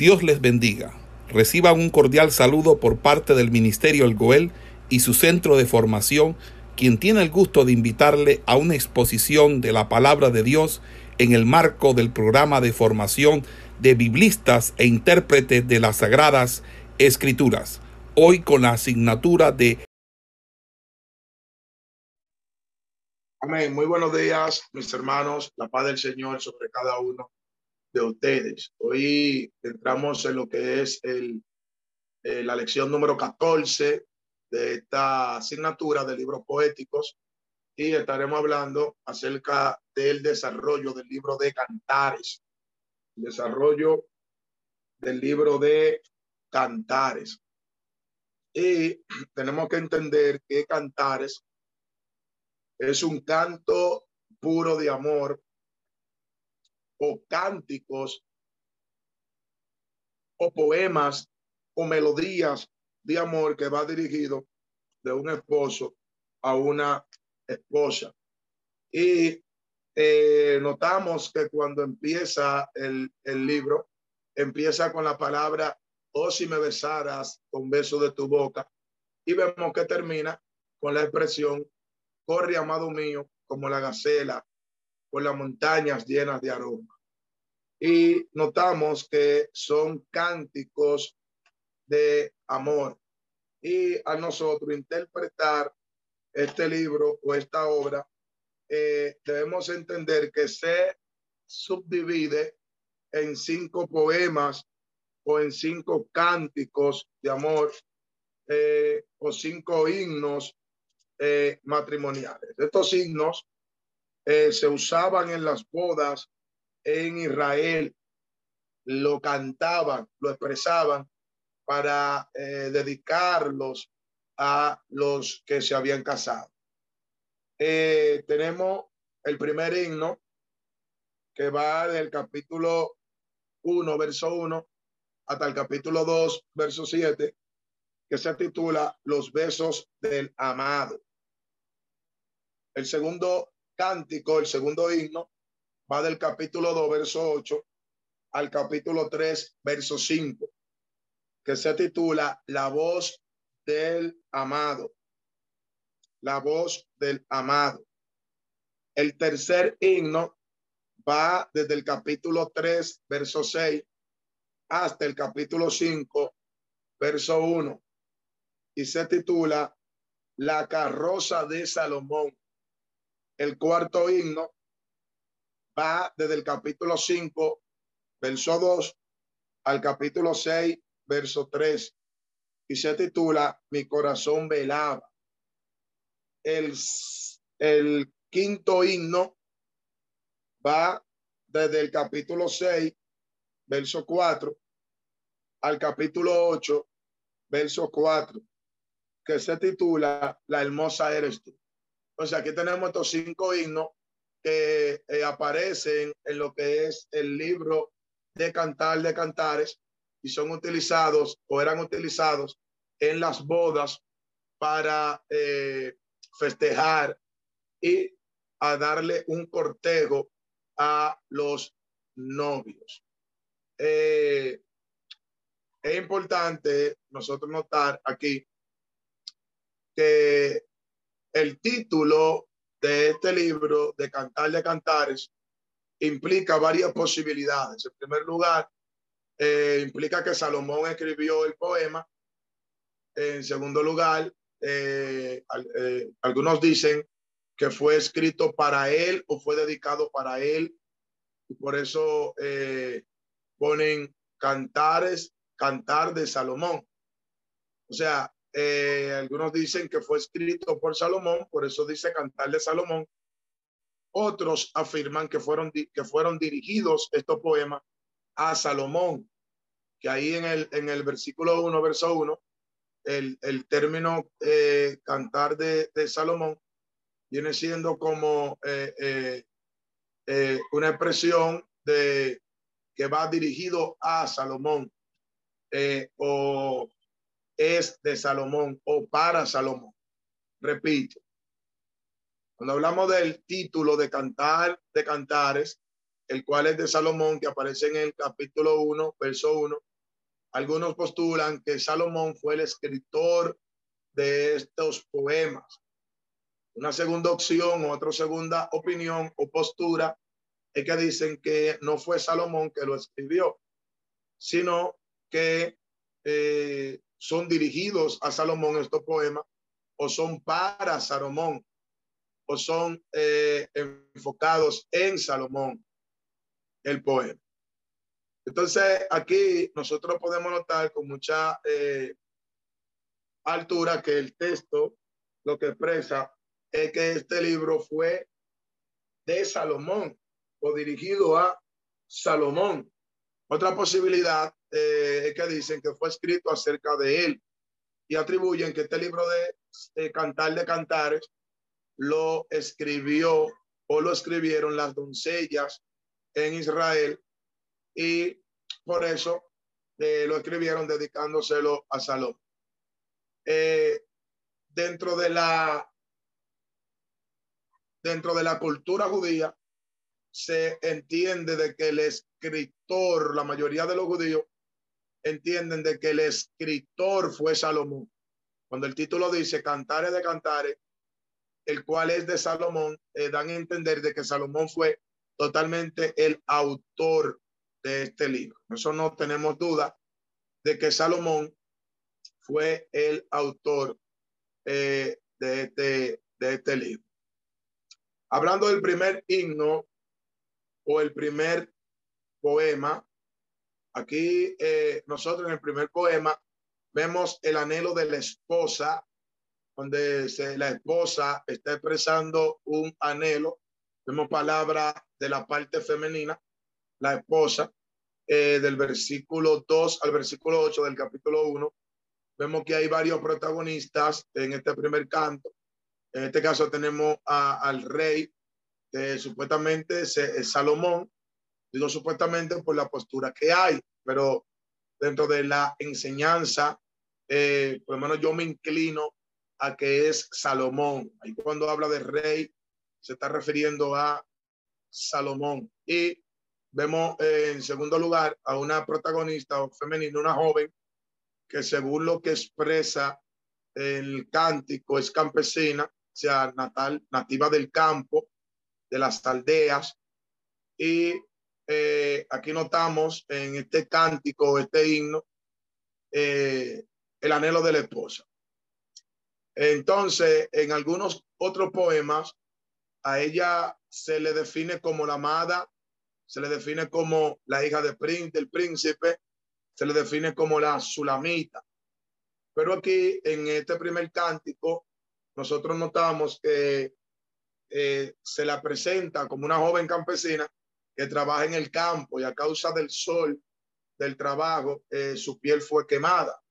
Dios les bendiga. Reciban un cordial saludo por parte del Ministerio El Goel y su centro de formación, quien tiene el gusto de invitarle a una exposición de la palabra de Dios en el marco del programa de formación de biblistas e intérpretes de las Sagradas Escrituras, hoy con la asignatura de Amén. Muy buenos días, mis hermanos. La paz del Señor sobre cada uno de ustedes. Hoy entramos en lo que es el, eh, la lección número 14 de esta asignatura de libros poéticos y estaremos hablando acerca del desarrollo del libro de Cantares. Desarrollo del libro de Cantares. Y tenemos que entender que Cantares es un canto puro de amor o cánticos o poemas o melodías de amor que va dirigido de un esposo a una esposa. Y eh, notamos que cuando empieza el, el libro, empieza con la palabra, oh si me besaras con beso de tu boca, y vemos que termina con la expresión, corre amado mío como la gacela por las montañas llenas de aroma. Y notamos que son cánticos de amor. Y a nosotros interpretar este libro o esta obra, eh, debemos entender que se subdivide en cinco poemas o en cinco cánticos de amor eh, o cinco himnos eh, matrimoniales. Estos himnos eh, se usaban en las bodas en Israel, lo cantaban, lo expresaban para eh, dedicarlos a los que se habían casado. Eh, tenemos el primer himno que va del capítulo 1, verso 1, hasta el capítulo 2, verso 7, que se titula Los besos del amado. El segundo cántico, el segundo himno, va del capítulo 2, verso 8 al capítulo 3, verso 5, que se titula La voz del amado. La voz del amado. El tercer himno va desde el capítulo 3, verso 6, hasta el capítulo 5, verso 1, y se titula La carroza de Salomón. El cuarto himno va desde el capítulo 5, verso 2, al capítulo 6, verso 3, y se titula Mi corazón velaba. El, el quinto himno va desde el capítulo 6, verso 4, al capítulo 8, verso 4, que se titula La hermosa eres tú. Entonces aquí tenemos estos cinco himnos que eh, aparecen en lo que es el libro de Cantar de Cantares y son utilizados o eran utilizados en las bodas para eh, festejar y a darle un cortejo a los novios. Eh, es importante nosotros notar aquí que el título de este libro, de Cantar de Cantares, implica varias posibilidades. En primer lugar, eh, implica que Salomón escribió el poema. En segundo lugar, eh, eh, algunos dicen que fue escrito para él o fue dedicado para él. Y por eso ponen cantares, cantar de Salomón. O sea, eh, algunos dicen que fue escrito por Salomón, por eso dice Cantar de Salomón. Otros afirman que fueron, que fueron dirigidos estos poemas a Salomón, que ahí en el, en el versículo 1, verso 1, el, el término eh, cantar de, Salomón viene siendo como eh, una expresión de que va dirigido a Salomón o es de Salomón o para Salomón. Repito, cuando hablamos del título de cantar de cantares, el cual es de Salomón, que aparece en el capítulo 1, verso 1, algunos postulan que Salomón fue el escritor de estos poemas. Una segunda opción, otra segunda opinión o postura es que dicen que no fue Salomón que lo escribió, sino que eh, son dirigidos a Salomón estos poemas o son para Salomón o son eh, enfocados en Salomón el poema. Entonces, aquí nosotros podemos notar con mucha eh, altura que el texto lo que expresa es que este libro fue de Salomón o dirigido a Salomón. Otra posibilidad eh, que dicen que fue escrito acerca de él y atribuyen que este libro de Cantar de Cantares lo escribió o lo escribieron las doncellas en Israel y por eso eh, lo escribieron dedicándoselo a Salomón. Eh, dentro de la dentro de la cultura judía se entiende de que el escritor, la mayoría de los judíos entienden de que el escritor fue Salomón. Cuando el título dice Cantares de Cantares, el cual es de Salomón, eh, dan a entender de que Salomón fue totalmente el autor de este libro. Eso no tenemos duda de que Salomón fue el autor eh, de, este, de este libro. Hablando del primer himno o el primer poema, aquí eh, nosotros en el primer poema vemos el anhelo de la esposa, donde la esposa está expresando un anhelo. Vemos palabra de la parte femenina la esposa, eh, del versículo 2 al versículo 8 del capítulo 1, vemos que hay varios protagonistas en este primer canto. En este caso tenemos al rey, que supuestamente es, Salomón, digo supuestamente por la postura que hay, pero dentro de la enseñanza, eh, por lo menos yo me inclino a que es Salomón. Ahí cuando habla de rey, se está refiriendo a Salomón. Y Vemos eh, en segundo lugar a una protagonista femenina, una joven, que según lo que expresa el cántico es campesina, o sea, natal, nativa del campo, de las aldeas. Y eh, aquí notamos en este cántico, este himno, eh, el anhelo de la esposa. Entonces, en algunos otros poemas, a ella se le define como la amada se le define como la hija de del príncipe, se le define como la sulamita. Pero aquí en este primer cántico, nosotros notamos que eh, se la presenta como una joven campesina que trabaja en el campo y a causa del sol del trabajo, eh, su piel fue quemada.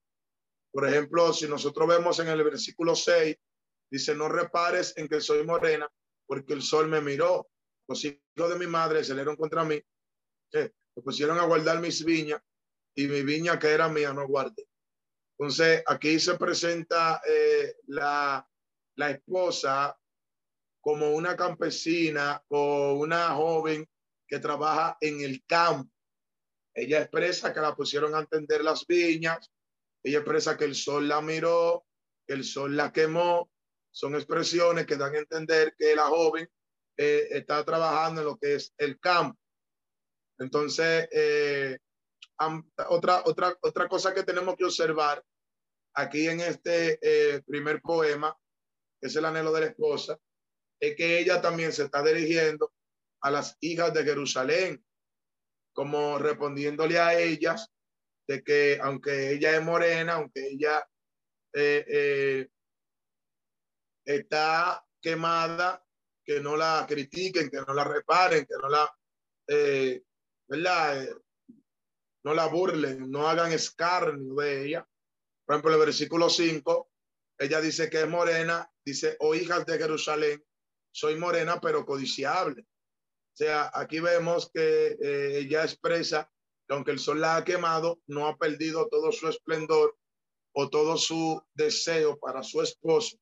Por ejemplo, si nosotros vemos en el versículo 6, dice, no repares en que soy morena, porque el sol me miró los hijos de mi madre salieron contra mí, eh, pusieron a guardar mis viñas y mi viña que era mía no guardé. Entonces, aquí se presenta eh, la, la esposa como una campesina o una joven que trabaja en el campo. Ella expresa que la pusieron a entender las viñas, ella expresa que el sol la miró, que el sol la quemó. Son expresiones que dan a entender que la joven eh, está trabajando en lo que es el campo. Entonces, eh, otra, otra, otra cosa que tenemos que observar aquí en este eh, primer poema, que es el anhelo de la esposa, es que ella también se está dirigiendo a las hijas de Jerusalén, como respondiéndole a ellas de que aunque ella es morena, aunque ella está quemada que no la critiquen, que no la reparen, que no la, eh, ¿verdad? Eh, no la burlen, no hagan escarnio de ella. Por ejemplo, el versículo 5, ella dice que es morena, dice, oh hijas de Jerusalén, soy morena pero codiciable. Sea, aquí vemos que eh, ella expresa que aunque el sol la ha quemado, no ha perdido todo su esplendor o todo su deseo para su esposo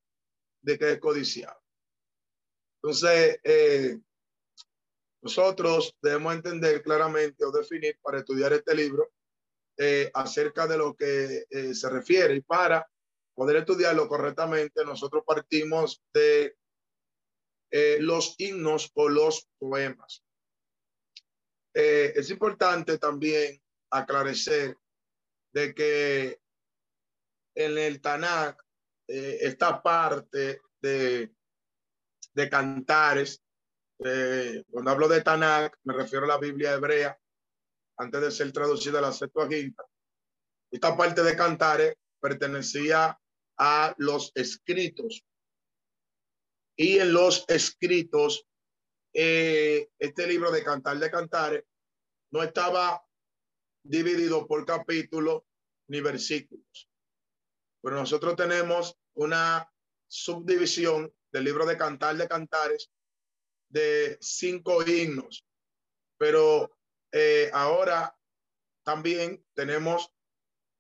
de que es codiciable. Entonces, eh, nosotros debemos entender claramente o definir para estudiar este libro eh, acerca de lo que eh, se refiere. Y para poder estudiarlo correctamente, nosotros partimos de eh, los himnos o los poemas. es importante también aclarecer de que en el Tanakh, esta parte de, de cantares, cuando hablo de Tanakh, me refiero a la Biblia hebrea, antes de ser traducida a la Septuaginta. Esta parte de Cantares pertenecía a los escritos. Y en los escritos, eh, este libro de Cantar de Cantares no estaba dividido por capítulos ni versículos. Pero nosotros tenemos una subdivisión del libro de Cantar de Cantares de cinco himnos. Pero eh, ahora también tenemos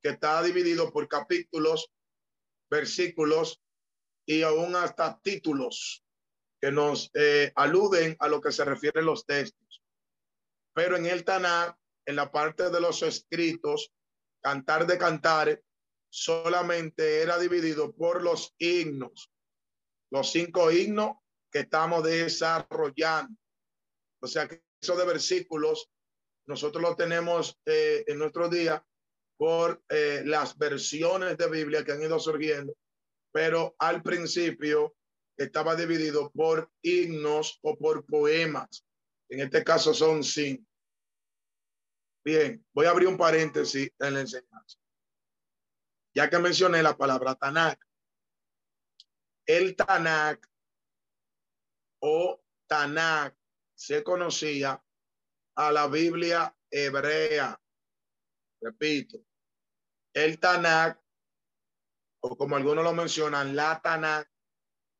que está dividido por capítulos, versículos y aún hasta títulos que nos eh, aluden a lo que se refieren los textos. Pero en el Tanakh, en la parte de los escritos, cantar de cantar, solamente era dividido por los himnos, los cinco himnos que estamos desarrollando. O sea que eso de versículos nosotros lo tenemos eh, en nuestro día por eh, las versiones de Biblia que han ido surgiendo, pero al principio estaba dividido por himnos o por poemas. En este caso son cinco. Bien, voy a abrir un paréntesis en la enseñanza. Ya que mencioné la palabra Tanakh. El Tanakh o Tanakh se conocía a la Biblia hebrea. Repito, el Tanakh, como algunos lo mencionan, la Tanakh,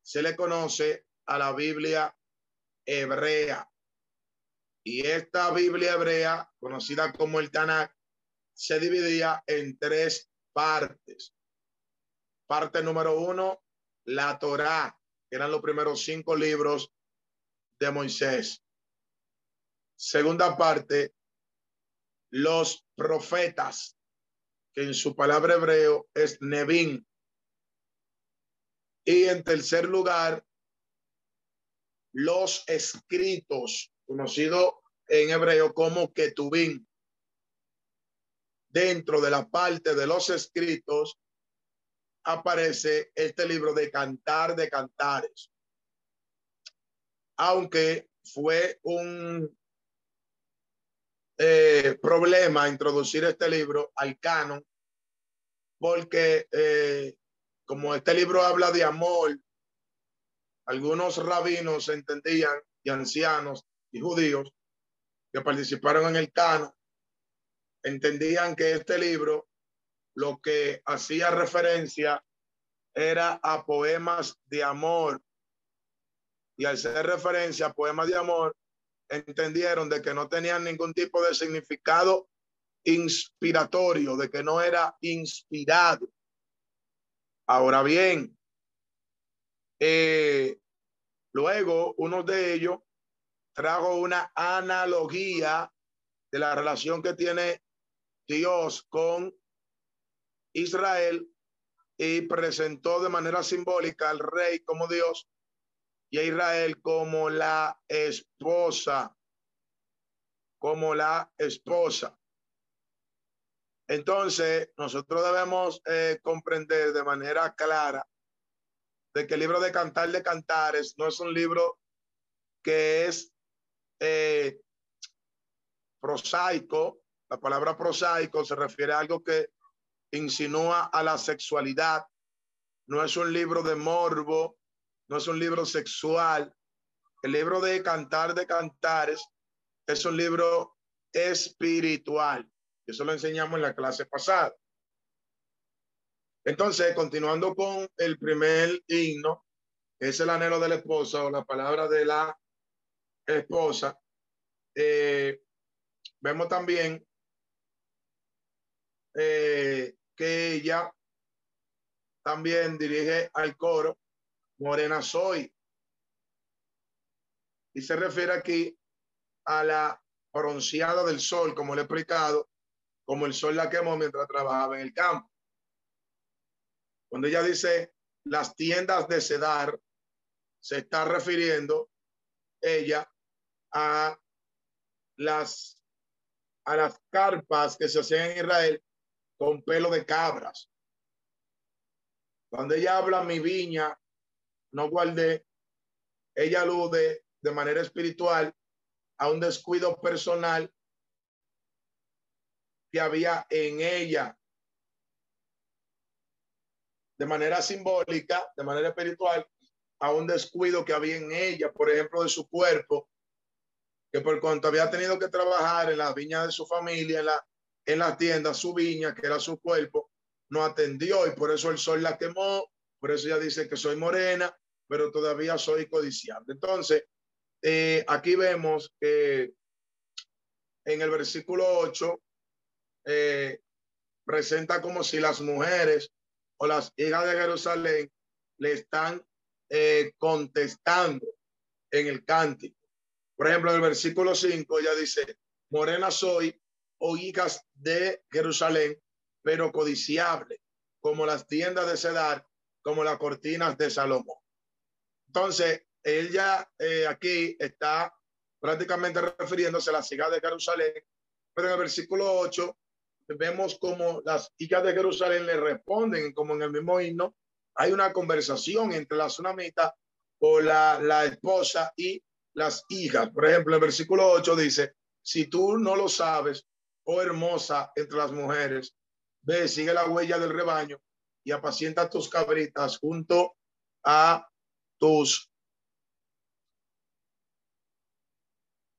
se le conoce a la Biblia hebrea. Y esta Biblia hebrea, conocida como el Tanakh, se dividía en tres partes. Parte número uno, la Torá, que eran los primeros cinco libros de Moisés. Segunda parte, los profetas, que en su palabra hebreo es Nevin. Y en tercer lugar, los escritos, conocido en hebreo como Ketubín. Dentro de la parte de los escritos aparece este libro de Cantar de Cantares. Aunque fue un eh, problema introducir este libro al canon, porque eh, como este libro habla de amor, algunos rabinos entendían y ancianos y judíos que participaron en el canon, entendían que este libro lo que hacía referencia era a poemas de amor. Y al ser referencia a poemas de amor, entendieron de que no tenían ningún tipo de significado inspiratorio, de que no era inspirado. Ahora bien, eh, luego uno de ellos trajo una analogía de la relación que tiene Dios con Israel y presentó de manera simbólica al rey como Dios y a Israel como la esposa, como la esposa. Entonces, nosotros debemos eh, comprender de manera clara de que el libro de Cantar de Cantares no es un libro que es eh, prosaico. La palabra prosaico se refiere a algo que insinúa a la sexualidad. No es un libro de morbo, no es un libro sexual. El libro de Cantar de Cantares es un libro espiritual. Eso lo enseñamos en la clase pasada. Entonces, continuando con el primer himno, que es el anhelo de la esposa o la palabra de la esposa, eh, vemos también eh, que ella también dirige al coro morena soy. Y se refiere aquí a la bronceada del sol, como le he explicado, como el sol la quemó mientras trabajaba en el campo. Cuando ella dice las tiendas de Cedar, se está refiriendo ella a las, a las carpas que se hacían en Israel con pelo de cabras. Cuando ella habla mi viña, no guardé, ella alude de manera espiritual a un descuido personal que había en ella. De manera simbólica, de manera espiritual, a un descuido que había en ella, por ejemplo, de su cuerpo, que por cuanto había tenido que trabajar en las viñas de su familia, en la, en la tienda, su viña, que era su cuerpo, no atendió y por eso el sol la quemó, por eso ella dice que soy morena, pero todavía soy codiciante. Entonces, eh, aquí vemos que en el versículo 8 eh, presenta como si las mujeres o las hijas de Jerusalén le están eh, contestando en el cántico. Por ejemplo, en el versículo 5 ella dice, morena soy, o hijas de Jerusalén, pero codiciable, como las tiendas de Cedar, como las cortinas de Salomón. Entonces, ella eh, aquí está prácticamente refiriéndose a las hijas de Jerusalén, pero en el versículo 8 vemos como las hijas de Jerusalén le responden, como en el mismo himno, hay una conversación entre la tsunamita o la, la esposa y las hijas. Por ejemplo, el versículo 8 dice, si tú no lo sabes, oh hermosa entre las mujeres, ve, sigue la huella del rebaño y apacienta tus cabritas junto a tus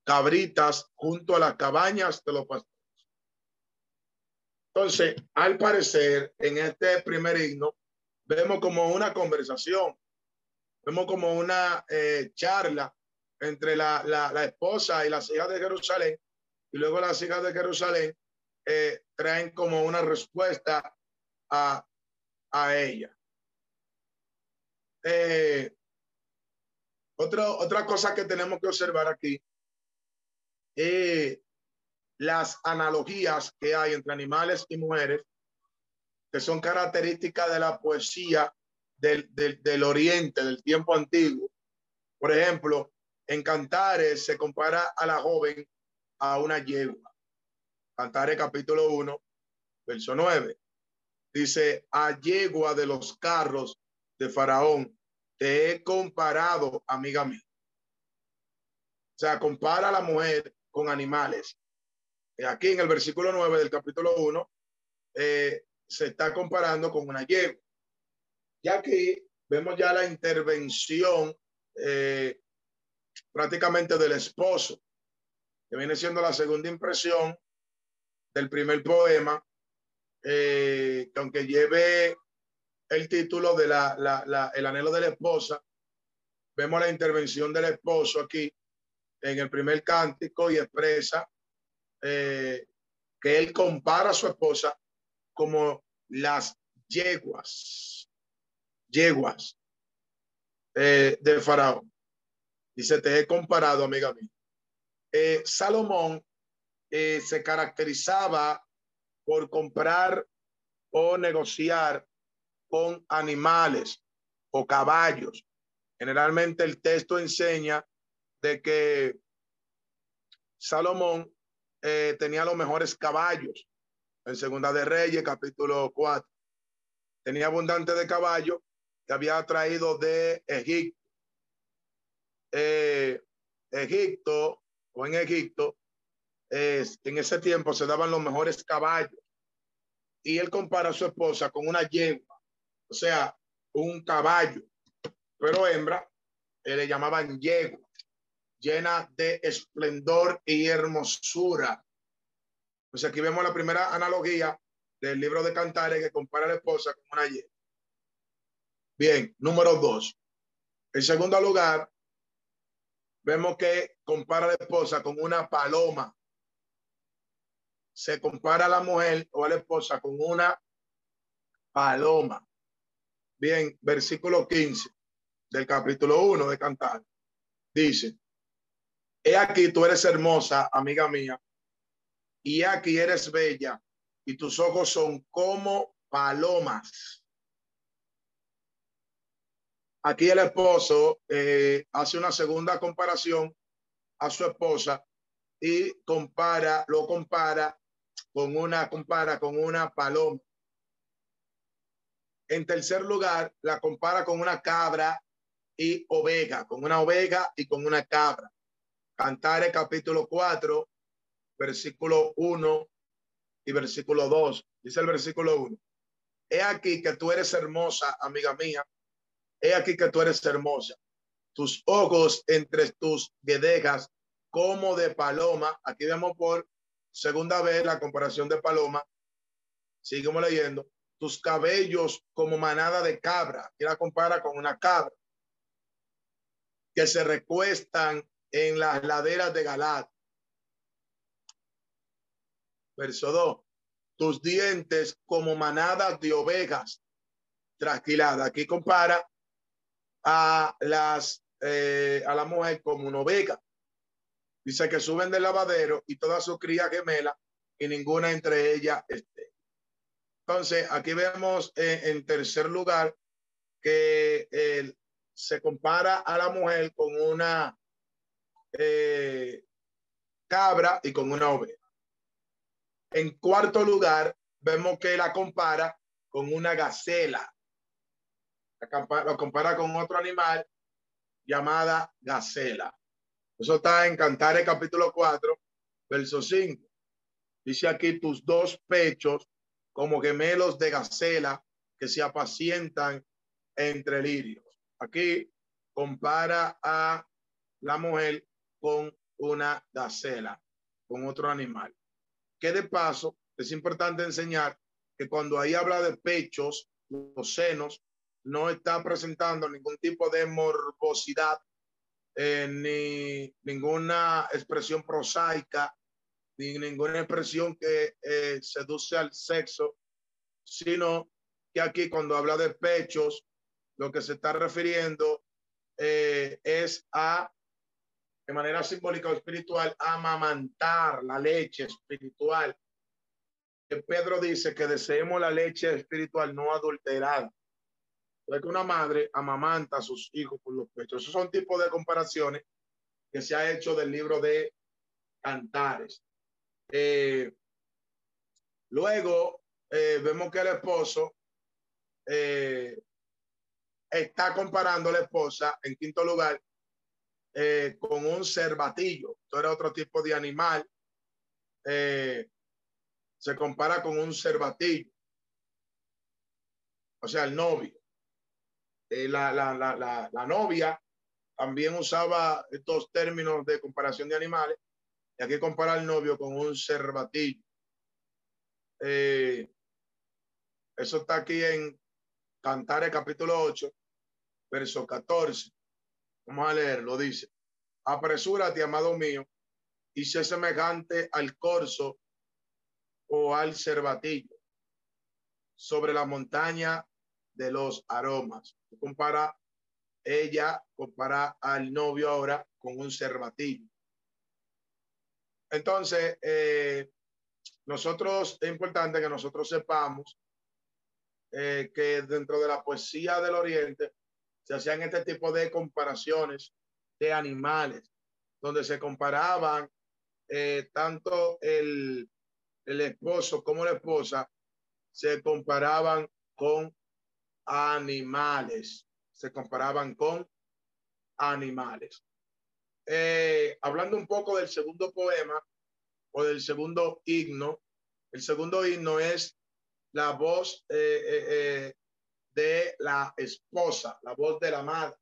cabritas junto a las cabañas de los pastores. Entonces, al parecer, en este primer himno, vemos como una conversación, vemos como una eh, charla entre la, la, esposa y las hijas de Jerusalén, y luego las hijas de Jerusalén eh, traen como una respuesta a, a ella. Eh, otra cosa que tenemos que observar aquí es las analogías que hay entre animales y mujeres que son características de la poesía del, del, oriente, del tiempo antiguo. Por ejemplo, en Cantares se compara a la joven a una yegua. Cantares capítulo 1, verso 9. Dice, a yegua de los carros de Faraón, te he comparado, amiga mía. O sea, compara a la mujer con animales. Aquí en el versículo 9 del capítulo 1, eh, se está comparando con una yegua. Ya que vemos ya la intervención eh, prácticamente del esposo, que viene siendo la segunda impresión del primer poema, eh, que aunque lleve el título de la, la, el anhelo de la esposa, vemos la intervención del esposo aquí en el primer cántico y expresa eh, que él compara a su esposa como las yeguas, yeguas eh, de Faraón. Dice, te he comparado, amiga mía. Eh, Salomón eh, se caracterizaba por comprar o negociar con animales o caballos. Generalmente el texto enseña de que Salomón tenía los mejores caballos en Segunda de Reyes, capítulo 4. Tenía abundante de caballo que había traído de Egipto. Eh, Egipto o en Egipto, en ese tiempo se daban los mejores caballos. Y él compara a su esposa con una yegua, o sea, un caballo, pero hembra, eh, le llamaban yegua, llena de esplendor y hermosura. Pues aquí vemos la primera analogía del libro de Cantares que compara la esposa con una yegua. Bien, número dos. En segundo lugar, vemos que compara a la esposa con una paloma. Se compara la mujer o la esposa con una paloma. Bien, versículo 15 del capítulo 1 de Cantar. Dice, he aquí tú eres hermosa, amiga mía, y aquí eres bella, y tus ojos son como palomas. Aquí el esposo eh, hace una segunda comparación a su esposa y compara, lo compara con una, compara con una paloma. En tercer lugar, la compara con una cabra y oveja, con una oveja y con una cabra. Cantares capítulo 4, versículo 1 y versículo 2. Dice el versículo 1. He aquí que tú eres hermosa, amiga mía. He aquí que tú eres hermosa. Tus ojos entre tus guedejas como de paloma. Aquí vemos por segunda vez la comparación de paloma. Seguimos leyendo. Tus cabellos como manada de cabra. Aquí la compara con una cabra que se recuestan en las laderas de Galad. Verso 2. Tus dientes como manadas de ovejas trasquiladas. Aquí compara a las eh, a la mujer como una oveja. Dice que suben del lavadero y toda su cría gemela y ninguna entre ellas esté. Entonces, aquí vemos eh, en tercer lugar que se compara a la mujer con una eh, cabra y con una oveja. En cuarto lugar, vemos que la compara con una gacela. La compara con otro animal llamada gacela. Eso está en Cantares capítulo 4, verso 5. Dice aquí tus dos pechos como gemelos de gacela que se apacientan entre lirios. Aquí compara a la mujer con una gacela, con otro animal. Que de paso es importante enseñar que cuando ahí habla de pechos, los senos, no está presentando ningún tipo de morbosidad, eh, ni ninguna expresión prosaica, ni ninguna expresión que eh, seduce al sexo, sino que aquí cuando habla de pechos, lo que se está refiriendo eh, es a, de manera simbólica o espiritual, amamantar la leche espiritual. Pedro dice que deseemos la leche espiritual no adulterada. Es que una madre amamanta a sus hijos por los pechos. Esos son tipos de comparaciones que se ha hecho del libro de Cantares. Eh, luego eh, vemos que el esposo está comparando la esposa, en quinto lugar, eh, con un cervatillo. Esto era otro tipo de animal. Eh, se compara con un cervatillo. O sea, el novio. Eh, la, la, la, la, novia también usaba estos términos de comparación de animales. Y aquí compara el novio con un cervatillo. eso está aquí en Cantares capítulo 8, verso 14. Vamos a leerlo, dice, apresúrate, amado mío, y sé semejante al corzo o al cervatillo sobre la montaña de los aromas. Compara ella, compara al novio ahora con un cervatillo. Entonces, eh, nosotros, es importante que nosotros sepamos eh, que dentro de la poesía del Oriente se hacían este tipo de comparaciones de animales, donde se comparaban eh, tanto el, el esposo como la esposa, se comparaban con animales, se comparaban con animales. Eh, hablando un poco del segundo poema o del segundo himno, el segundo himno es la voz eh, de la esposa, la voz de la madre,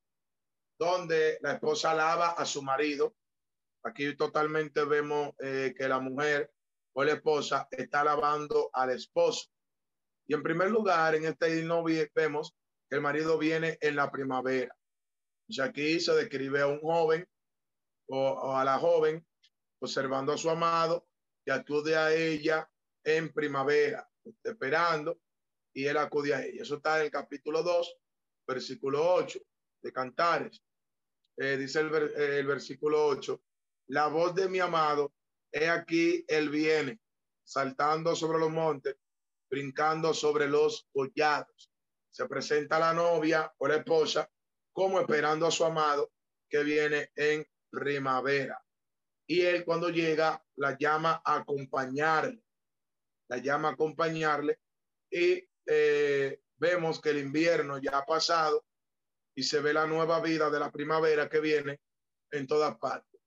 donde la esposa alaba a su marido. Aquí totalmente vemos eh, que la mujer o la esposa está alabando al esposo. Y en primer lugar, en este himno vemos que el marido viene en la primavera. Y aquí se describe a un joven o, a la joven observando a su amado que acude a ella en primavera, esperando y él acude a ella. Eso está en el capítulo 2, versículo 8 de Cantares. Eh, dice el, el, versículo 8, la voz de mi amado, he aquí, él viene, saltando sobre los montes, brincando sobre los collados. Se presenta la novia o la esposa como esperando a su amado que viene en primavera. Y él cuando llega la llama a acompañarle, la llama a acompañarle y eh, vemos que el invierno ya ha pasado y se ve la nueva vida de la primavera que viene en todas partes.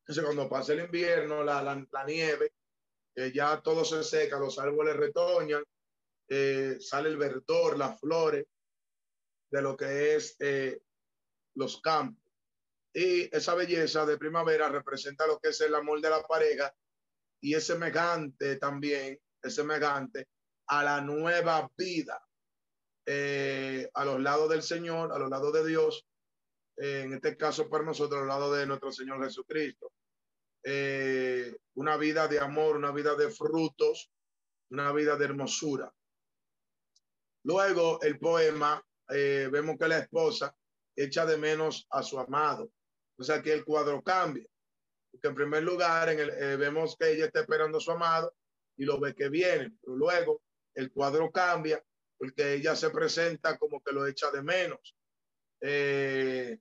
Entonces cuando pasa el invierno, la, la, nieve, eh, ya todo se seca, los árboles retoñan, eh, sale el verdor, las flores de lo que es los campos. Y esa belleza de primavera representa lo que es el amor de la pareja y es semejante también, es semejante a la nueva vida eh, a los lados del Señor, a los lados de Dios, eh, en este caso para nosotros, a los lados de nuestro Señor Jesucristo. Eh, una vida de amor, una vida de frutos, una vida de hermosura. Luego el poema, vemos que la esposa echa de menos a su amado o sea que el cuadro cambia. Porque en primer lugar en el, vemos que ella está esperando a su amado y lo ve que viene, pero luego el cuadro cambia porque ella se presenta como que lo echa de menos. Eh,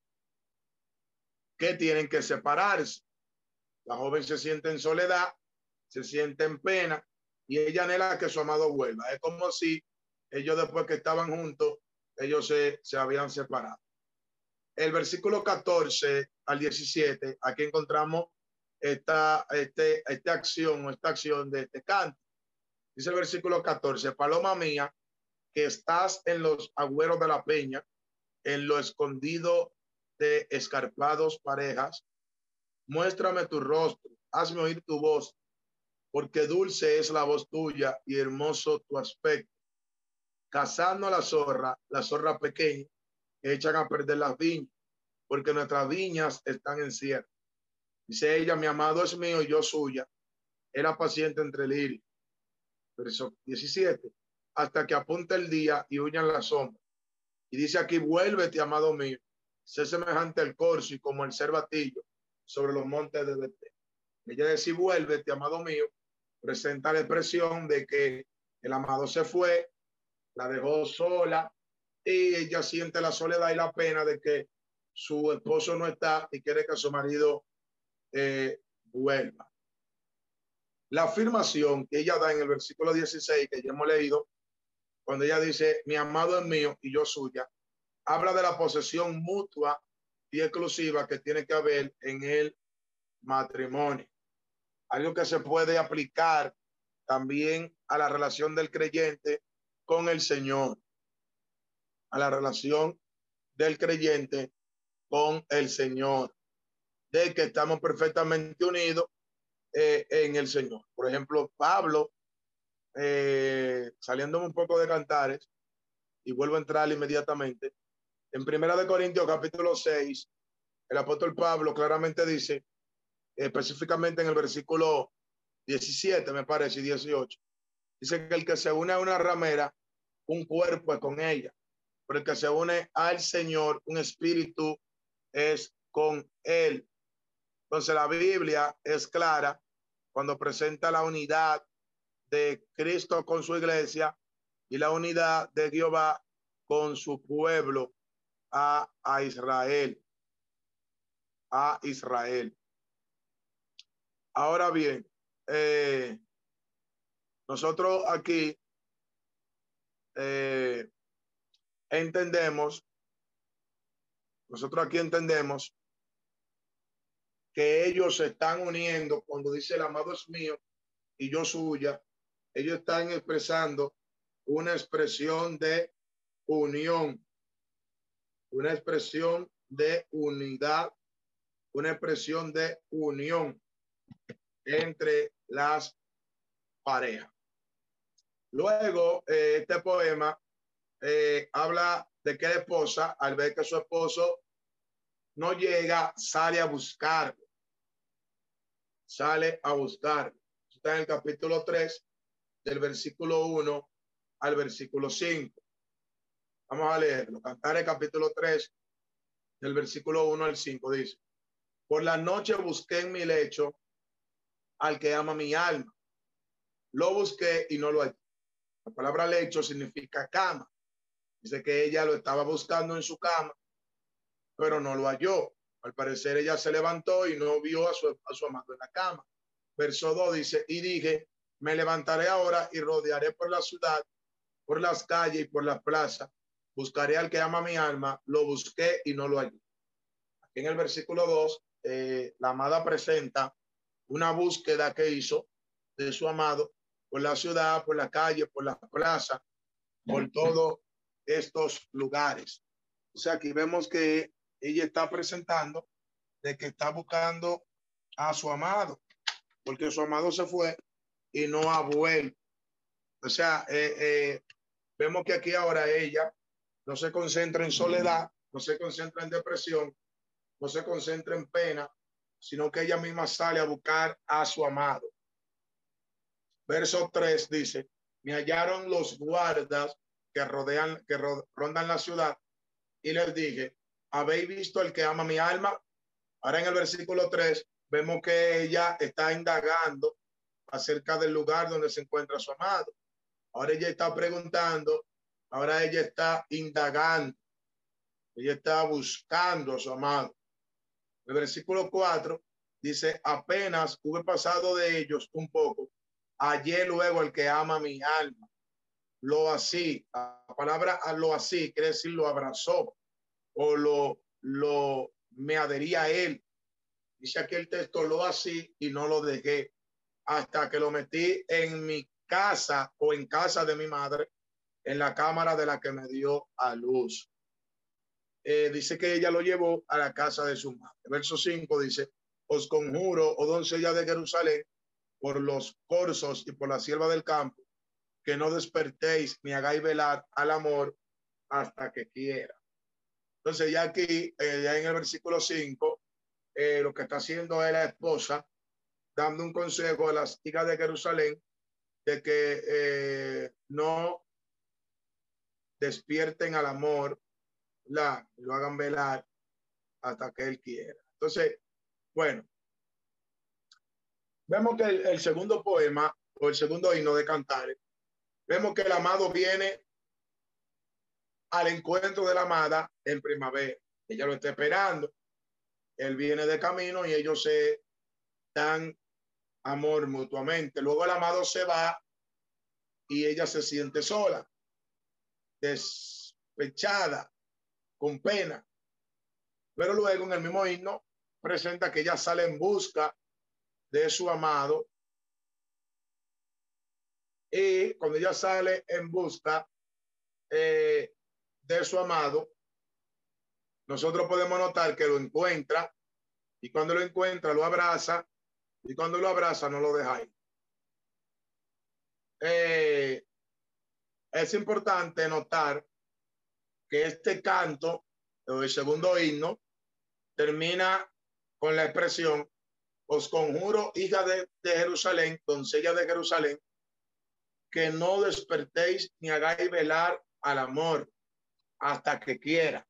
que tienen que separarse. La joven se siente en soledad, se siente en pena y ella anhela que su amado vuelva. Es como si ellos después que estaban juntos, ellos se, se habían separado el versículo 14 al 17, aquí encontramos esta, este, esta acción o esta acción de este canto. Dice el versículo 14, Paloma mía, que estás en los agüeros de la peña, en lo escondido de escarpados parejas, muéstrame tu rostro, hazme oír tu voz, porque dulce es la voz tuya y hermoso tu aspecto. Cazando a la zorra, la zorra pequeña, echan a perder las viñas, porque nuestras viñas están en cierre. Dice ella, mi amado es mío yo suya. Era paciente entre lirio. Verso 17. Hasta que apunte el día y huyan la sombra. Y dice aquí, vuélvete, amado mío. Sé semejante al corso y como el cervatillo sobre los montes de Betel. Ella dice, vuélvete, amado mío. Presenta la expresión de que el amado se fue, la dejó sola, y ella siente la soledad y la pena de que su esposo no está y quiere que su marido eh, vuelva. La afirmación que ella da en el versículo 16 que ya hemos leído, cuando ella dice, mi amado es mío y yo suya, habla de la posesión mutua y exclusiva que tiene que haber en el matrimonio. Algo que se puede aplicar también a la relación del creyente con el Señor a la relación del creyente con el Señor, de que estamos perfectamente unidos eh, en el Señor. Por ejemplo, Pablo, eh, saliendo un poco de cantares, y vuelvo a entrar inmediatamente, en Primera de Corintios capítulo 6, el apóstol Pablo claramente dice, específicamente en el versículo 17, me parece, y 18, dice que el que se une a una ramera, un cuerpo es con ella por el que se une al Señor, un espíritu es con él. Entonces la Biblia es clara cuando presenta la unidad de Cristo con su iglesia y la unidad de Jehová con su pueblo a, Israel. A Israel. Ahora bien, eh, nosotros aquí eh, entendemos, nosotros aquí entendemos que ellos se están uniendo cuando dice el amado es mío y yo suya, ellos están expresando una expresión de unión, una expresión de unidad, una expresión de unión entre las parejas. Luego, eh, este poema eh, habla de que la esposa, al ver que su esposo no llega, sale a buscar. Sale a buscar. Está en el capítulo 3, del versículo 1 al versículo 5. Vamos a leerlo. Cantar el capítulo 3, del versículo 1 al 5. Dice: Por la noche busqué en mi lecho al que ama mi alma. lo busqué y no lo hallé. La palabra lecho significa cama. Dice que ella lo estaba buscando en su cama, pero no lo halló. Al parecer ella se levantó y no vio a su, amado en la cama. Verso 2 dice, y dije, me levantaré ahora y rodearé por la ciudad, por las calles y por las plazas. Buscaré al que ama mi alma. Lo busqué y no lo hallé. Aquí en el versículo 2, eh, la amada presenta una búsqueda que hizo de su amado por la ciudad, por la calle, por la plaza, por todos estos lugares. O sea, aquí vemos que ella está presentando de que está buscando a su amado, porque su amado se fue y no ha vuelto. O sea, eh, eh, vemos que aquí ahora ella no se concentra en soledad, no se concentra en depresión, no se concentra en pena, sino que ella misma sale a buscar a su amado. Verso 3 dice, me hallaron los guardas que rodean, que rondan la ciudad y les dije, ¿habéis visto el que ama mi alma? Ahora en el versículo 3 vemos que ella está indagando acerca del lugar donde se encuentra su amado. Ahora ella está preguntando, ahora ella está indagando, ella está buscando a su amado. El versículo 4 dice, apenas hube pasado de ellos un poco, hallé luego el que ama mi alma. Lo así, la palabra lo así quiere decir lo abrazó o lo, lo me adhería a él. Dice aquí el texto lo así y no lo dejé hasta que lo metí en mi casa o en casa de mi madre, en la cámara de la que me dio a luz. Eh, dice que ella lo llevó a la casa de su madre. Verso 5 dice, os conjuro, oh doncella de Jerusalén, por los corsos y por la sierva del campo, que no despertéis ni hagáis velar al amor hasta que quiera. Entonces ya aquí, eh, ya en el versículo 5, eh, lo que está haciendo es la esposa, dando un consejo a las hijas de Jerusalén de que no despierten al amor la, lo hagan velar hasta que él quiera. Entonces, bueno, vemos que el, segundo poema o el segundo himno de Cantares, vemos que el amado viene al encuentro de la amada en primavera. Ella lo está esperando. Él viene de camino y ellos se dan amor mutuamente. Luego el amado se va y ella se siente sola, despechada, con pena. Pero luego en el mismo himno presenta que ella sale en busca de su amado. Y cuando ella sale en busca eh, de su amado, nosotros podemos notar que lo encuentra y cuando lo encuentra lo abraza y cuando lo abraza no lo deja. Eh, es importante notar que este canto, el segundo himno, termina con la expresión, os conjuro, hija de, de Jerusalén, doncella de Jerusalén, que no despertéis ni hagáis velar al amor hasta que quiera.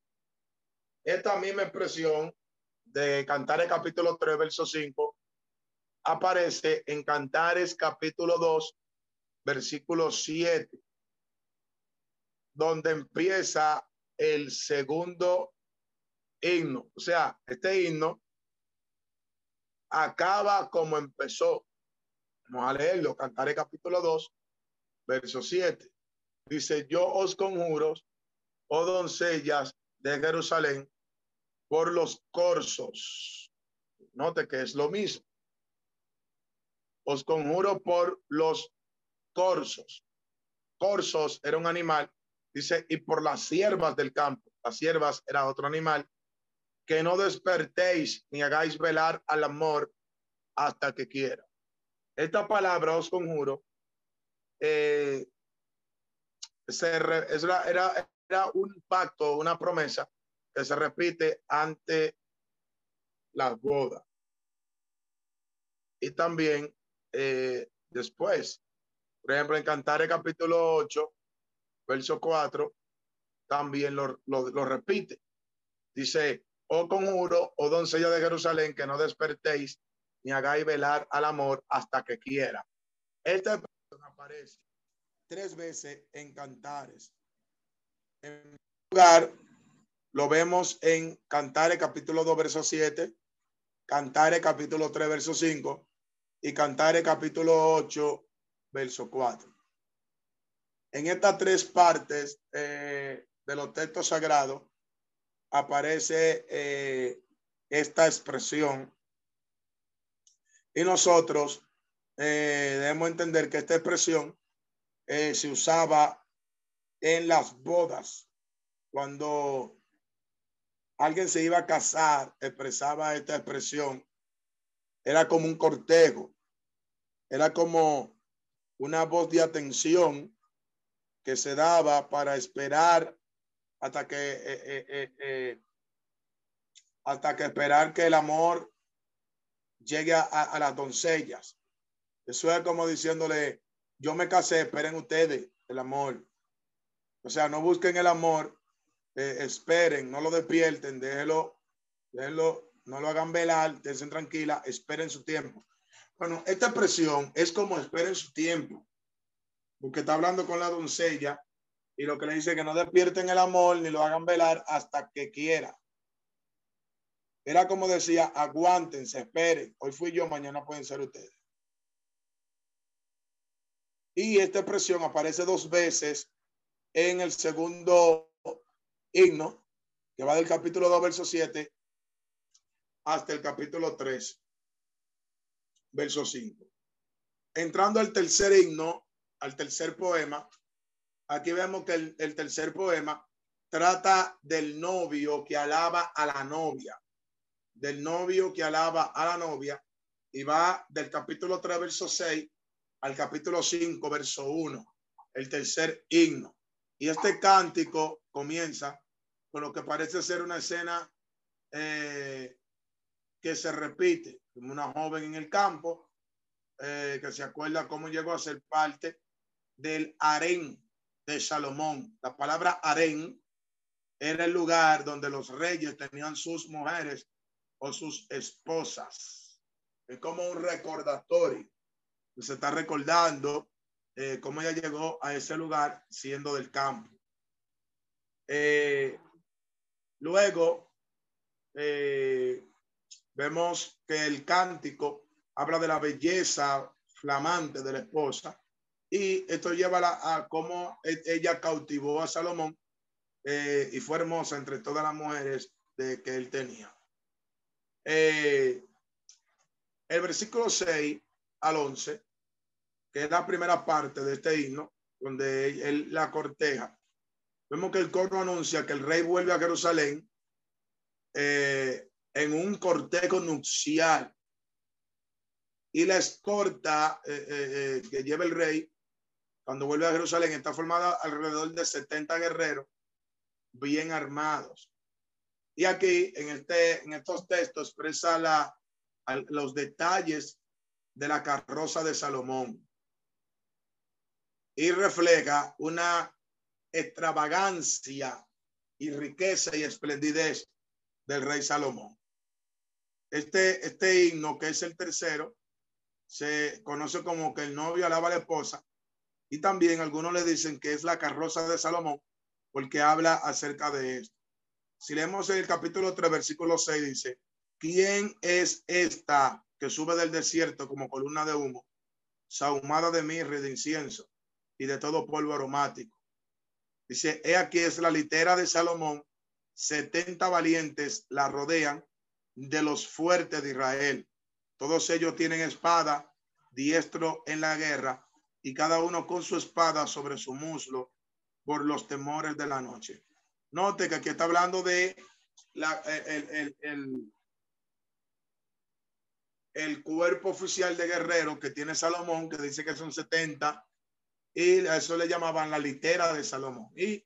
Esta misma expresión de Cantares capítulo 3, verso 5, aparece en Cantares capítulo 2, versículo 7 donde empieza el segundo himno. O sea, este himno acaba como empezó. Vamos a leerlo, cantaré capítulo 2, verso 7. Dice, yo os conjuro, oh doncellas de Jerusalén, por los corsos. Note que es lo mismo. Os conjuro por los corsos. Corsos era un animal Dice, y por las siervas del campo, las siervas era otro animal, que no despertéis ni hagáis velar al amor hasta que quiera. Esta palabra os conjuro, eh, era, era, era un pacto, una promesa que se repite ante la boda. Y también eh, después, por ejemplo, en Cantar capítulo 8, verso 4, también lo, lo, repite. Dice, oh conjuro, oh doncella de Jerusalén, que no despertéis ni hagáis velar al amor hasta que quiera. Este aparece tres veces en Cantares. En lugar, lo vemos en Cantares capítulo 2, verso 7, Cantares capítulo 3, verso 5 y Cantares capítulo 8, verso 4. En estas tres partes eh, de los textos sagrados aparece eh, esta expresión y nosotros eh, debemos entender que esta expresión se usaba en las bodas. Cuando alguien se iba a casar, expresaba esta expresión. Era como un cortejo. Era como una voz de atención que se daba para esperar hasta que eh, hasta que esperar que el amor llegue a, las doncellas. Eso es como diciéndole, yo me casé, esperen ustedes el amor. O sea, no busquen el amor, eh, esperen, no lo despierten, déjenlo, déjenlo, no lo hagan velar, estén tranquila, esperen su tiempo. Bueno, esta expresión es como esperen su tiempo, porque está hablando con la doncella y lo que le dice que no despierten el amor ni lo hagan velar hasta que quiera. Era como decía, aguántense, esperen. Hoy fui yo, mañana pueden ser ustedes. Y esta expresión aparece dos veces en el segundo himno, que va del capítulo 2, verso 7, hasta el capítulo 3, verso 5. Entrando al tercer himno, al tercer poema, aquí vemos que el, el tercer poema trata del novio que alaba a la novia del novio que alaba a la novia y va del capítulo 3, verso 6 al capítulo 5, verso 1, el tercer himno. Y este cántico comienza con lo que parece ser una escena eh, que se repite, como una joven en el campo, eh, que se acuerda cómo llegó a ser parte del harén de Salomón. La palabra harén era el lugar donde los reyes tenían sus mujeres o sus esposas. Es como un recordatorio. Se está recordando eh, cómo ella llegó a ese lugar siendo del campo. Eh, luego, eh, vemos que el cántico habla de la belleza flamante de la esposa y esto lleva a, a cómo e, ella cautivó a Salomón y fue hermosa entre todas las mujeres de que él tenía. Eh, el versículo 6 al 11, que es la primera parte de este himno, donde él la corteja, vemos que el coro anuncia que el rey vuelve a Jerusalén eh, en un cortejo nupcial. Y la escorta eh, que lleva el rey cuando vuelve a Jerusalén está formada alrededor de 70 guerreros bien armados. Y aquí en, este, en estos textos expresa la, los detalles de la carroza de Salomón y refleja una extravagancia y riqueza y esplendidez del rey Salomón. Este, este himno, que es el tercero, se conoce como que el novio alaba a la esposa y también algunos le dicen que es la carroza de Salomón porque habla acerca de esto. Si leemos el capítulo 3, versículo 6, dice, ¿quién es esta que sube del desierto como columna de humo, sahumada de mirra y de incienso y de todo polvo aromático? Dice, he aquí es la litera de Salomón, 70 valientes la rodean de los fuertes de Israel. Todos ellos tienen espada, diestro en la guerra, y cada uno con su espada sobre su muslo por los temores de la noche. Note que aquí está hablando de la, el, el, el, cuerpo oficial de guerreros que tiene Salomón, que dice que son 70, y a eso le llamaban la litera de Salomón. Y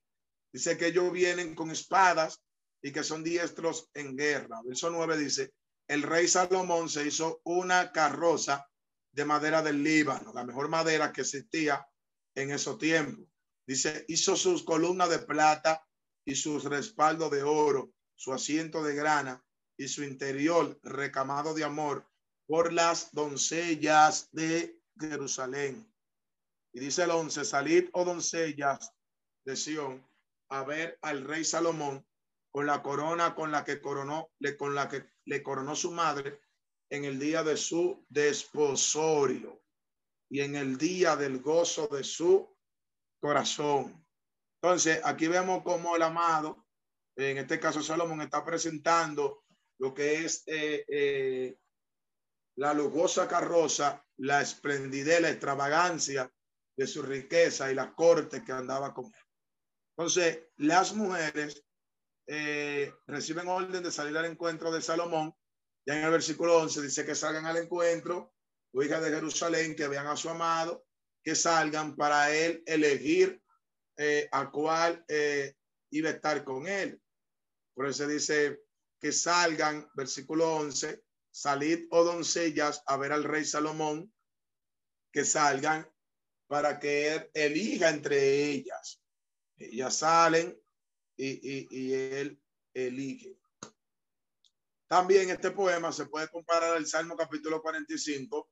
dice que ellos vienen con espadas y que son diestros en guerra. Verso 9 dice, el rey Salomón se hizo una carroza de madera del Líbano, la mejor madera que existía en esos tiempos. Dice, hizo sus columnas de plata y sus respaldos de oro, su asiento de grana y su interior recamado de amor por las doncellas de Jerusalén. Dice el 11, salid, oh doncellas de Sión, a ver al rey Salomón con la corona con la que coronó, le, con la que le coronó su madre en el día de su desposorio y en el día del gozo de su corazón. Entonces, aquí vemos cómo el amado, en este caso Salomón, está presentando lo que es eh, eh, la lujosa carroza, la esplendidez, la extravagancia de su riqueza y la corte que andaba con él. Entonces, las mujeres eh, reciben orden de salir al encuentro de Salomón. Ya en el versículo 11 dice que salgan al encuentro, hijas de Jerusalén, que vean a su amado, que salgan para él elegir eh, a cuál eh, iba a estar con él. Por eso dice que salgan, versículo 11, salid, oh doncellas, a ver al rey Salomón, que salgan para que elija entre ellas. Ellas salen y, él elige. También este poema se puede comparar al Salmo capítulo 45.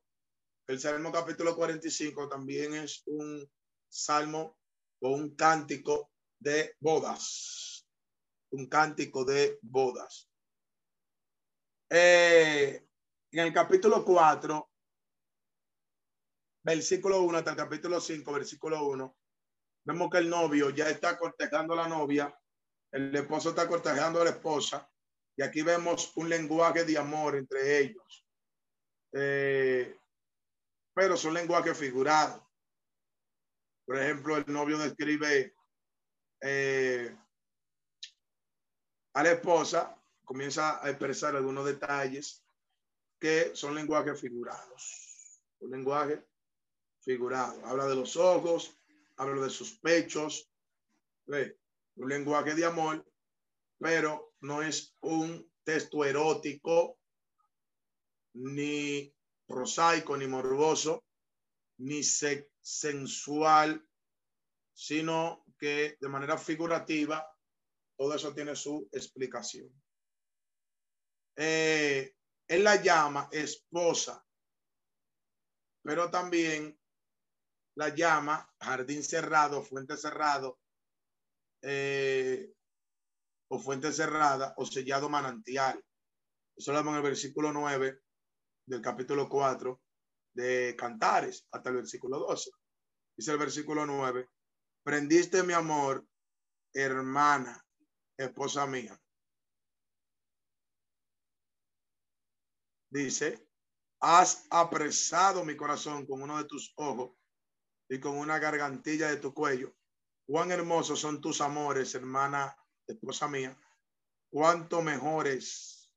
El Salmo capítulo 45 también es un salmo o un cántico de bodas. Un cántico de bodas. Eh, en el capítulo 4, versículo 1 hasta el capítulo 5, versículo 1, vemos que el novio ya está cortejando a la novia el esposo está cortejando a la esposa y aquí vemos un lenguaje de amor entre ellos. Eh, pero son lenguajes figurados. Por ejemplo, el novio describe eh, a la esposa, comienza a expresar algunos detalles que son lenguajes figurados. Un lenguaje figurado. Habla de los ojos, habla de sus pechos. ¿ve? un lenguaje de amor, pero no es un texto erótico, ni prosaico, ni morboso, ni sensual, sino que de manera figurativa, todo eso tiene su explicación. Eh, él la llama esposa, pero también la llama jardín cerrado, fuente cerrado, eh, o fuente cerrada o sellado manantial. Eso lo vemos en el versículo 9 del capítulo 4 de Cantares hasta el versículo 12. Dice el versículo 9, prendiste mi amor, hermana, esposa mía. Dice, has apresado mi corazón con uno de tus ojos y con una gargantilla de tu cuello. Cuán hermosos son tus amores, hermana, esposa mía. Cuánto mejores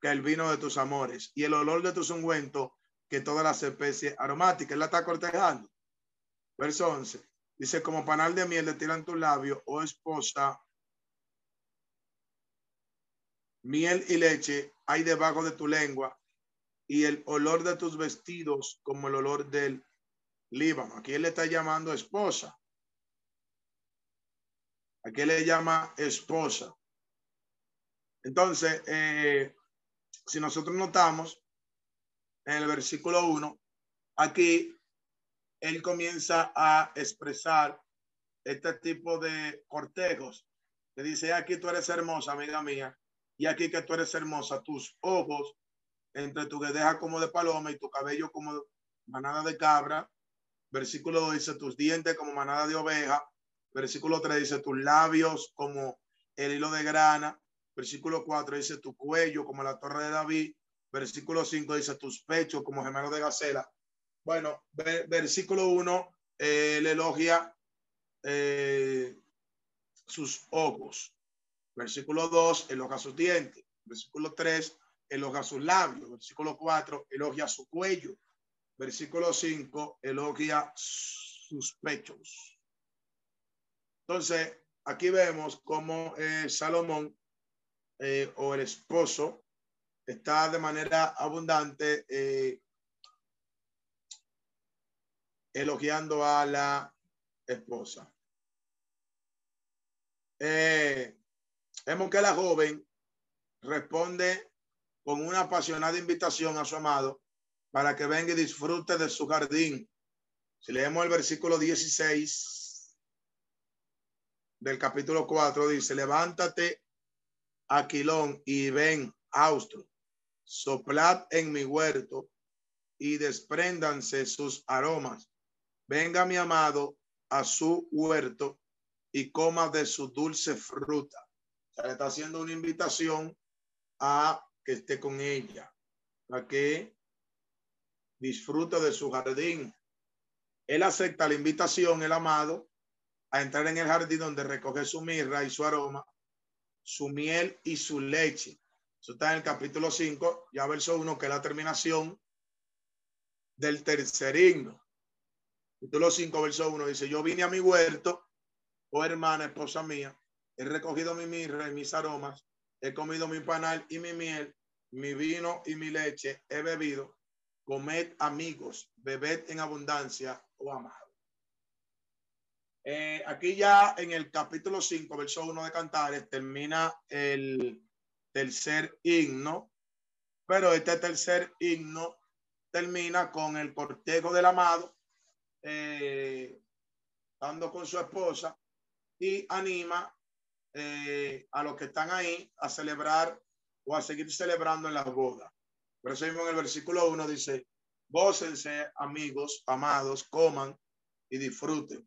que el vino de tus amores y el olor de tus ungüentos que todas las especies aromáticas. Él la está cortejando. Verso 11. Dice, como panal de miel le tiran tus labios, oh esposa, miel y leche hay debajo de tu lengua y el olor de tus vestidos como el olor del Líbano. Aquí él le está llamando esposa. Aquí le llama esposa. Entonces, eh, si nosotros notamos en el versículo 1, aquí él comienza a expresar este tipo de cortejos. Le dice, aquí tú eres hermosa, amiga mía, y aquí que tú eres hermosa, tus ojos entre tu deja como de paloma y tu cabello como manada de cabra, Versículo 2 dice tus dientes como manada de oveja. Versículo 3 dice tus labios como el hilo de grana. Versículo 4 dice tu cuello como la torre de David. Versículo 5 dice tus pechos como gemelos de gacela. Bueno, versículo 1, eh, elogia eh, sus ojos. Versículo 2, elogia sus dientes. Versículo 3, elogia sus labios. Versículo 4, elogia su cuello versículo 5, elogia sus pechos. Entonces, aquí vemos cómo eh, Salomón eh, o el esposo está de manera abundante eh, elogiando a la esposa. vemos que la joven responde con una apasionada invitación a su amado para que venga y disfrute de su jardín. Si leemos el versículo 16 del capítulo 4, dice, levántate, Aquilón, y ven, Austro, soplad en mi huerto y despréndanse sus aromas. Venga mi amado a su huerto y coma de su dulce fruta. le está haciendo una invitación a que esté con ella, a que disfrute de su jardín. Él acepta la invitación, el amado, a entrar en el jardín donde recoge su mirra y su aroma, su miel y su leche. Eso está en el capítulo 5, ya verso 1, que es la terminación del tercer himno. Capítulo 5, verso 1 dice, yo vine a mi huerto, oh hermana, esposa mía, he recogido mi mirra y mis aromas, he comido mi panal y mi miel, mi vino y mi leche he bebido, comed amigos, bebed en abundancia, oh amado. Eh, aquí ya en el capítulo 5, verso 1 de Cantares, termina el tercer himno, pero este tercer himno termina con el cortejo del amado, eh, dando con su esposa y anima eh, a los que están ahí a celebrar o a seguir celebrando en las bodas. Por eso mismo en el versículo 1 dice, gócense amigos, amados, coman y disfruten.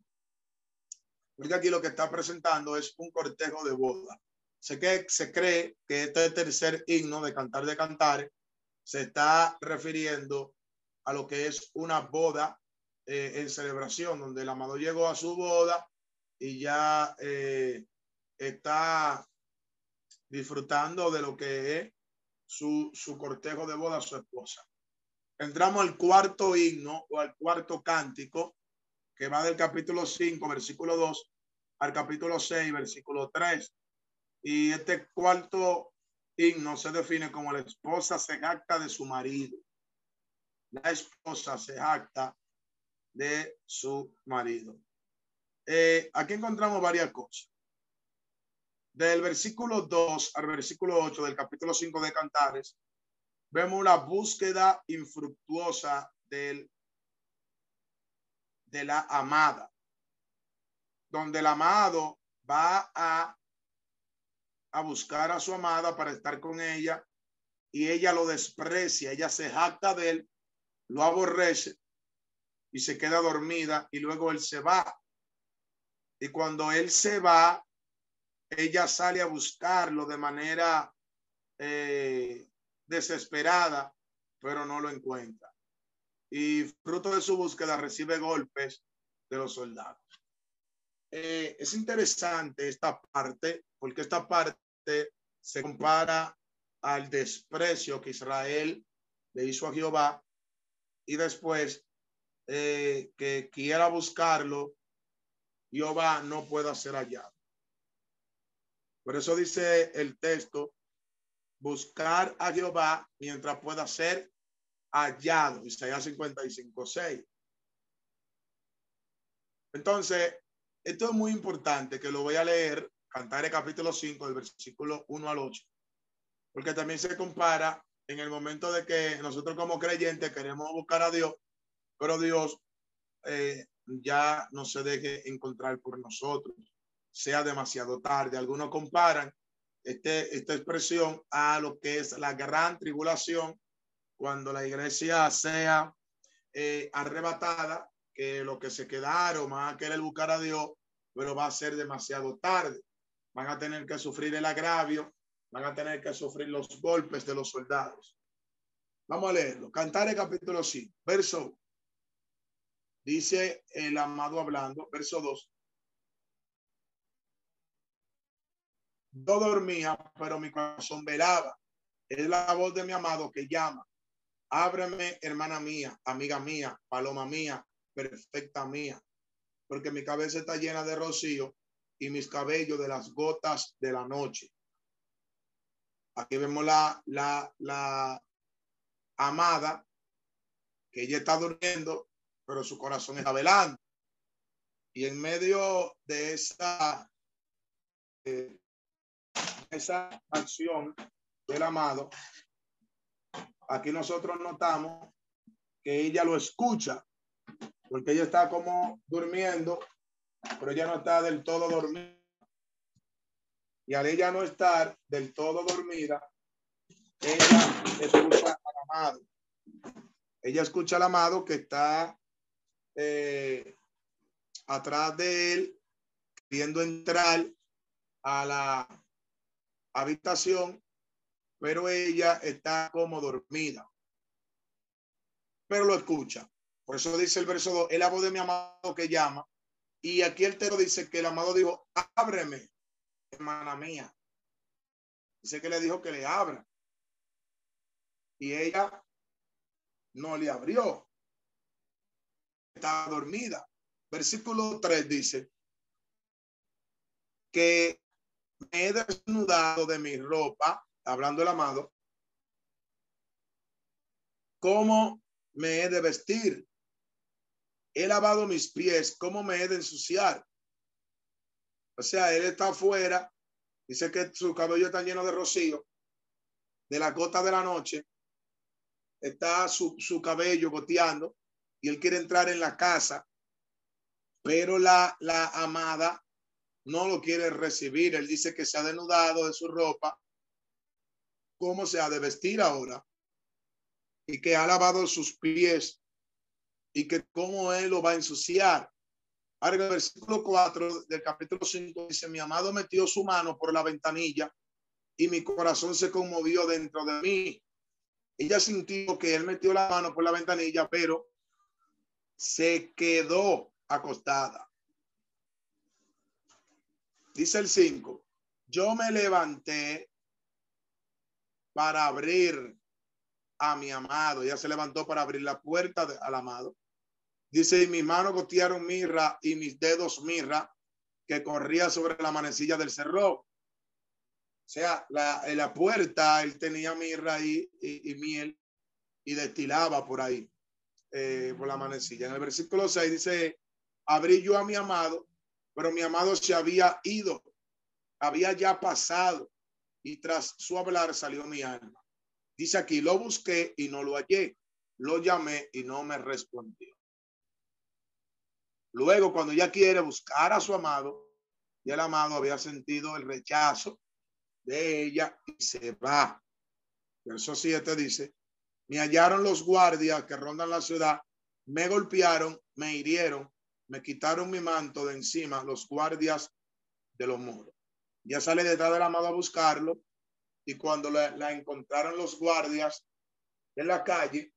Porque aquí lo que está presentando es un cortejo de boda. Sé que se cree que este tercer himno de Cantar de Cantar se está refiriendo a lo que es una boda eh, en celebración, donde el amado llegó a su boda y ya eh, está disfrutando de lo que es su, su cortejo de boda a su esposa. Entramos al cuarto himno o al cuarto cántico, que va del capítulo 5, versículo 2, al capítulo 6, versículo 3. Y este cuarto himno se define como la esposa se jacta de su marido la esposa se jacta de su marido. Eh, aquí encontramos varias cosas. Del versículo 2 al versículo 8 del capítulo 5 de Cantares, vemos la búsqueda infructuosa del, de la amada, donde el amado va a, a buscar a su amada para estar con ella y ella lo desprecia, ella se jacta de él lo aborrece y se queda dormida y luego él se va. Y cuando él se va, ella sale a buscarlo de manera eh, desesperada, pero no lo encuentra. Y fruto de su búsqueda recibe golpes de los soldados. Eh, es interesante esta parte, porque esta parte se compara al desprecio que Israel le hizo a Jehová y después eh, que quiera buscarlo, Jehová no pueda ser hallado. Por eso dice el texto, buscar a Jehová mientras pueda ser hallado. Isaías 55, 6. Entonces, esto es muy importante que lo voy a leer, cantar el capítulo 5, del versículo 1 al 8, porque también se compara en el momento de que nosotros como creyentes queremos buscar a Dios, pero Dios eh, ya no se deje encontrar por nosotros, sea demasiado tarde. Algunos comparan este, esta expresión a lo que es la gran tribulación cuando la iglesia sea eh, arrebatada, que lo que se quedaron van a querer buscar a Dios, pero va a ser demasiado tarde. Van a tener que sufrir el agravio van a tener que sufrir los golpes de los soldados. Vamos a leerlo. Cantar el capítulo 5, verso. Dice el amado hablando, verso 2. Yo dormía, pero mi corazón velaba. Es la voz de mi amado que llama. Ábreme, hermana mía, amiga mía, paloma mía, perfecta mía, porque mi cabeza está llena de rocío y mis cabellos de las gotas de la noche. Aquí vemos la, la, la amada, que ella está durmiendo, pero su corazón está velando. Y en medio de esa, esa acción del amado, aquí nosotros notamos que ella lo escucha, porque ella está como durmiendo, pero ella no está del todo dormida. Y al ella no estar del todo dormida, ella escucha al amado. Ella escucha al amado que está eh, atrás de él, queriendo entrar a la habitación, pero ella está como dormida. Pero lo escucha. Por eso dice el verso 2, el la voz de mi amado que llama. Y aquí el texto dice que el amado dijo, ábreme, hermana mía. Dice que le dijo que le abra. Y ella no le abrió. Estaba dormida. Versículo 3 dice que me he desnudado de mi ropa, hablando el amado, ¿cómo me he de vestir? He lavado mis pies, ¿cómo me he de ensuciar? O sea, él está afuera, dice que su cabello está lleno de rocío, de la gota de la noche, está su, su cabello goteando y él quiere entrar en la casa, pero la, la amada no lo quiere recibir. Él dice que se ha denudado de su ropa. ¿Cómo se ha de vestir ahora? Y que ha lavado sus pies y que cómo él lo va a ensuciar. Ahora el versículo 4 del capítulo 5 dice, mi amado metió su mano por la ventanilla y mi corazón se conmovió dentro de mí. Ella sintió que él metió la mano por la ventanilla, pero se quedó acostada. Dice el 5, yo me levanté para abrir a mi amado. Ella se levantó para abrir la puerta al amado. Dice, y mis manos gotearon mirra y mis dedos mirra que corría sobre la manecilla del cerro. O sea, la, en la puerta él tenía mirra y, y, miel y destilaba por ahí, eh, por la manecilla. En el versículo 6 dice, abrí yo a mi amado pero mi amado se había ido, había ya pasado y tras su hablar salió mi alma. Dice aquí, lo busqué y no lo hallé, lo llamé y no me respondió. Luego, cuando ella quiere buscar a su amado, y el amado había sentido el rechazo de ella y se va. Verso 7 dice, me hallaron los guardias que rondan la ciudad, me golpearon, me hirieron me quitaron mi manto de encima los guardias de los muros. Ya sale detrás del amado a buscarlo y cuando la, encontraron los guardias en la calle,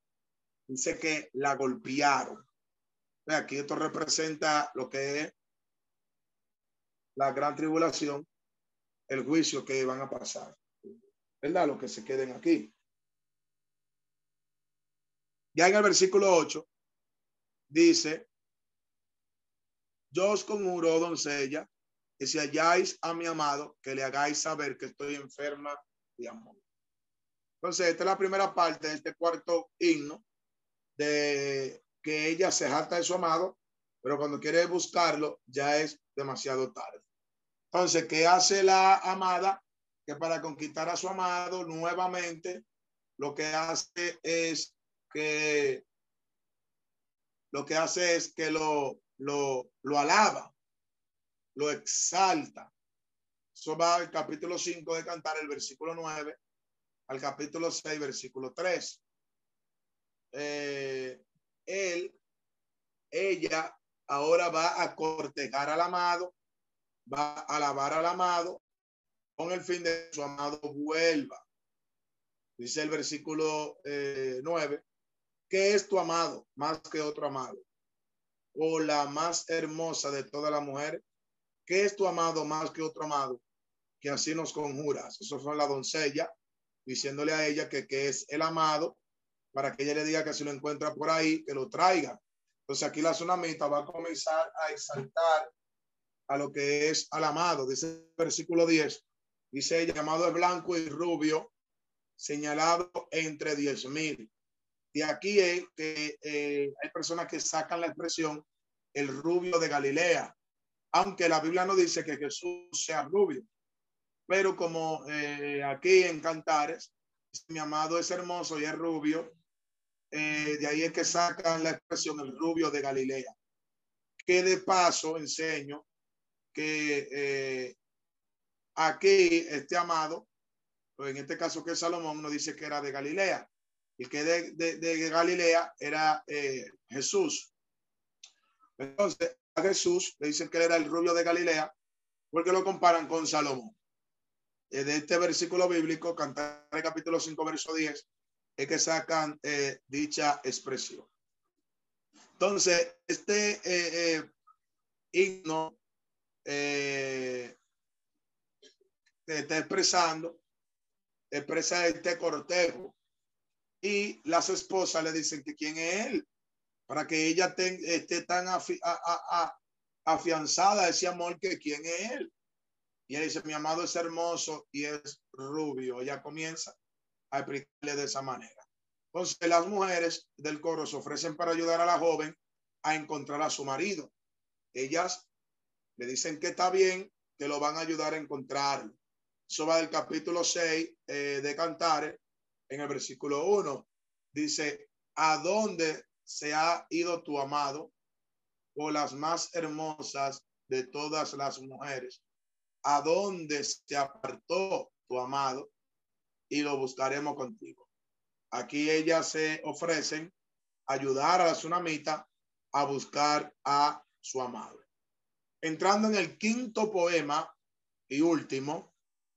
dice que la golpearon. Aquí esto representa lo que es la gran tribulación, el juicio que van a pasar. ¿Verdad? Lo que se queden aquí. Ya en el versículo 8 dice yo os conjuro, doncella, que si halláis a mi amado, que le hagáis saber que estoy enferma de amor. Entonces, esta es la primera parte de este cuarto himno, de que ella se jacta de su amado, pero cuando quiere buscarlo ya es demasiado tarde. Entonces, ¿qué hace la amada? Que para conquistar a su amado nuevamente, lo que hace es que lo que hace es que lo lo, lo alaba, lo exalta. Eso va al capítulo 5 de Cantar, el versículo 9, al capítulo 6, versículo 3. Eh, él, ella, ahora va a cortejar al amado, va a alabar al amado, con el fin de que su amado vuelva. Dice el versículo eh, 9, que es tu amado más que otro amado? O la más hermosa de toda la mujer, que es tu amado más que otro amado, que así nos conjuras. Eso fue la doncella diciéndole a ella que, que es el amado, para que ella le diga que si lo encuentra por ahí, que lo traiga. Entonces aquí la tsunamita va a comenzar a exaltar a lo que es al amado. Dice el versículo 10. Dice ella, amado es blanco y rubio, señalado entre diez mil. De aquí es que eh, hay personas que sacan la expresión el rubio de Galilea, aunque la Biblia no dice que Jesús sea rubio. Pero como eh, aquí en Cantares, mi amado es hermoso y es rubio, eh, de ahí es que sacan la expresión el rubio de Galilea. Que de paso enseño que eh, aquí este amado, pues en este caso que es Salomón, nos dice que era de Galilea. Y que de, Galilea era eh, Jesús. Entonces, a Jesús le dicen que era el rubio de Galilea porque lo comparan con Salomón. De este versículo bíblico, Cantar el capítulo 5, verso 10, es que sacan eh, dicha expresión. Entonces, este eh, eh, himno está expresando, expresa este cortejo y las esposas le dicen que quién es él, para que ella esté tan afianzada a ese amor que quién es él. Y él dice, mi amado es hermoso y es rubio. Ella comienza a explicarle de esa manera. Entonces, las mujeres del coro se ofrecen para ayudar a la joven a encontrar a su marido. Ellas le dicen que está bien, que lo van a ayudar a encontrarlo. Eso va del capítulo 6 eh, de Cantares, en el versículo 1. Dice, ¿a dónde se ha ido tu amado? O las más hermosas de todas las mujeres. ¿A dónde se apartó tu amado? y lo buscaremos contigo. Aquí ellas se ofrecen ayudar a la tsunamita a buscar a su amado. Entrando en el quinto poema y último,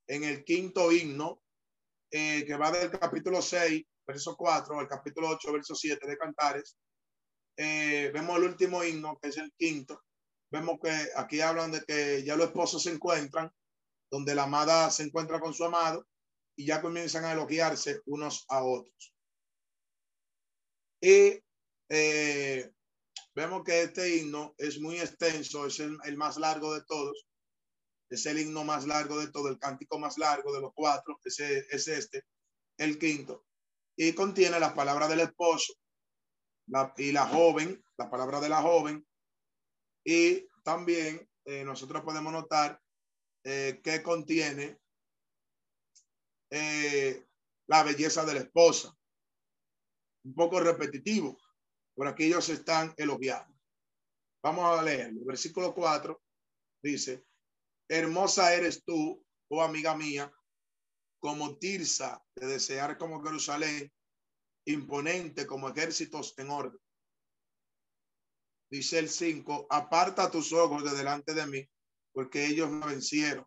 en el quinto himno, eh, que va del capítulo 6, verso 4, al capítulo 8, verso 7 de Cantares, eh, vemos el último himno, que es el quinto. Vemos que aquí hablan de que ya los esposos se encuentran, donde la amada se encuentra con su amado, y ya comienzan a elogiarse unos a otros. Y eh, vemos que este himno es muy extenso, es el, más largo de todos, es el himno más largo de todo, el cántico más largo de los cuatro, es, es este, el quinto, y contiene las palabras del esposo y la joven, la palabra de la joven, y también eh, nosotros podemos notar eh, que contiene eh, la belleza de la esposa. Un poco repetitivo, por aquí ellos están elogiando. Vamos a leer. El versículo 4 dice, hermosa eres tú, oh amiga mía, como Tirsa de desear como Jerusalén, imponente como ejércitos en orden. Dice el 5, aparta tus ojos de delante de mí, porque ellos me vencieron.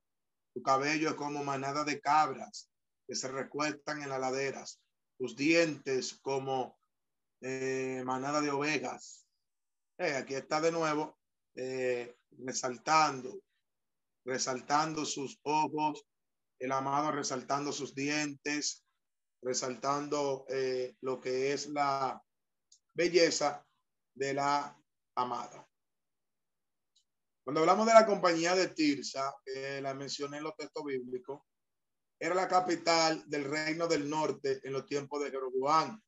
Tu cabello es como manada de cabras que se recuestan en las laderas, tus dientes como eh, manada de ovejas. Eh, aquí está de nuevo eh, resaltando, resaltando sus ojos, el amado resaltando sus dientes, resaltando lo que es la belleza de la amada. Cuando hablamos de la compañía de Tirsa, la mencioné en los textos bíblicos, era la capital del reino del norte en los tiempos de Jeroboam.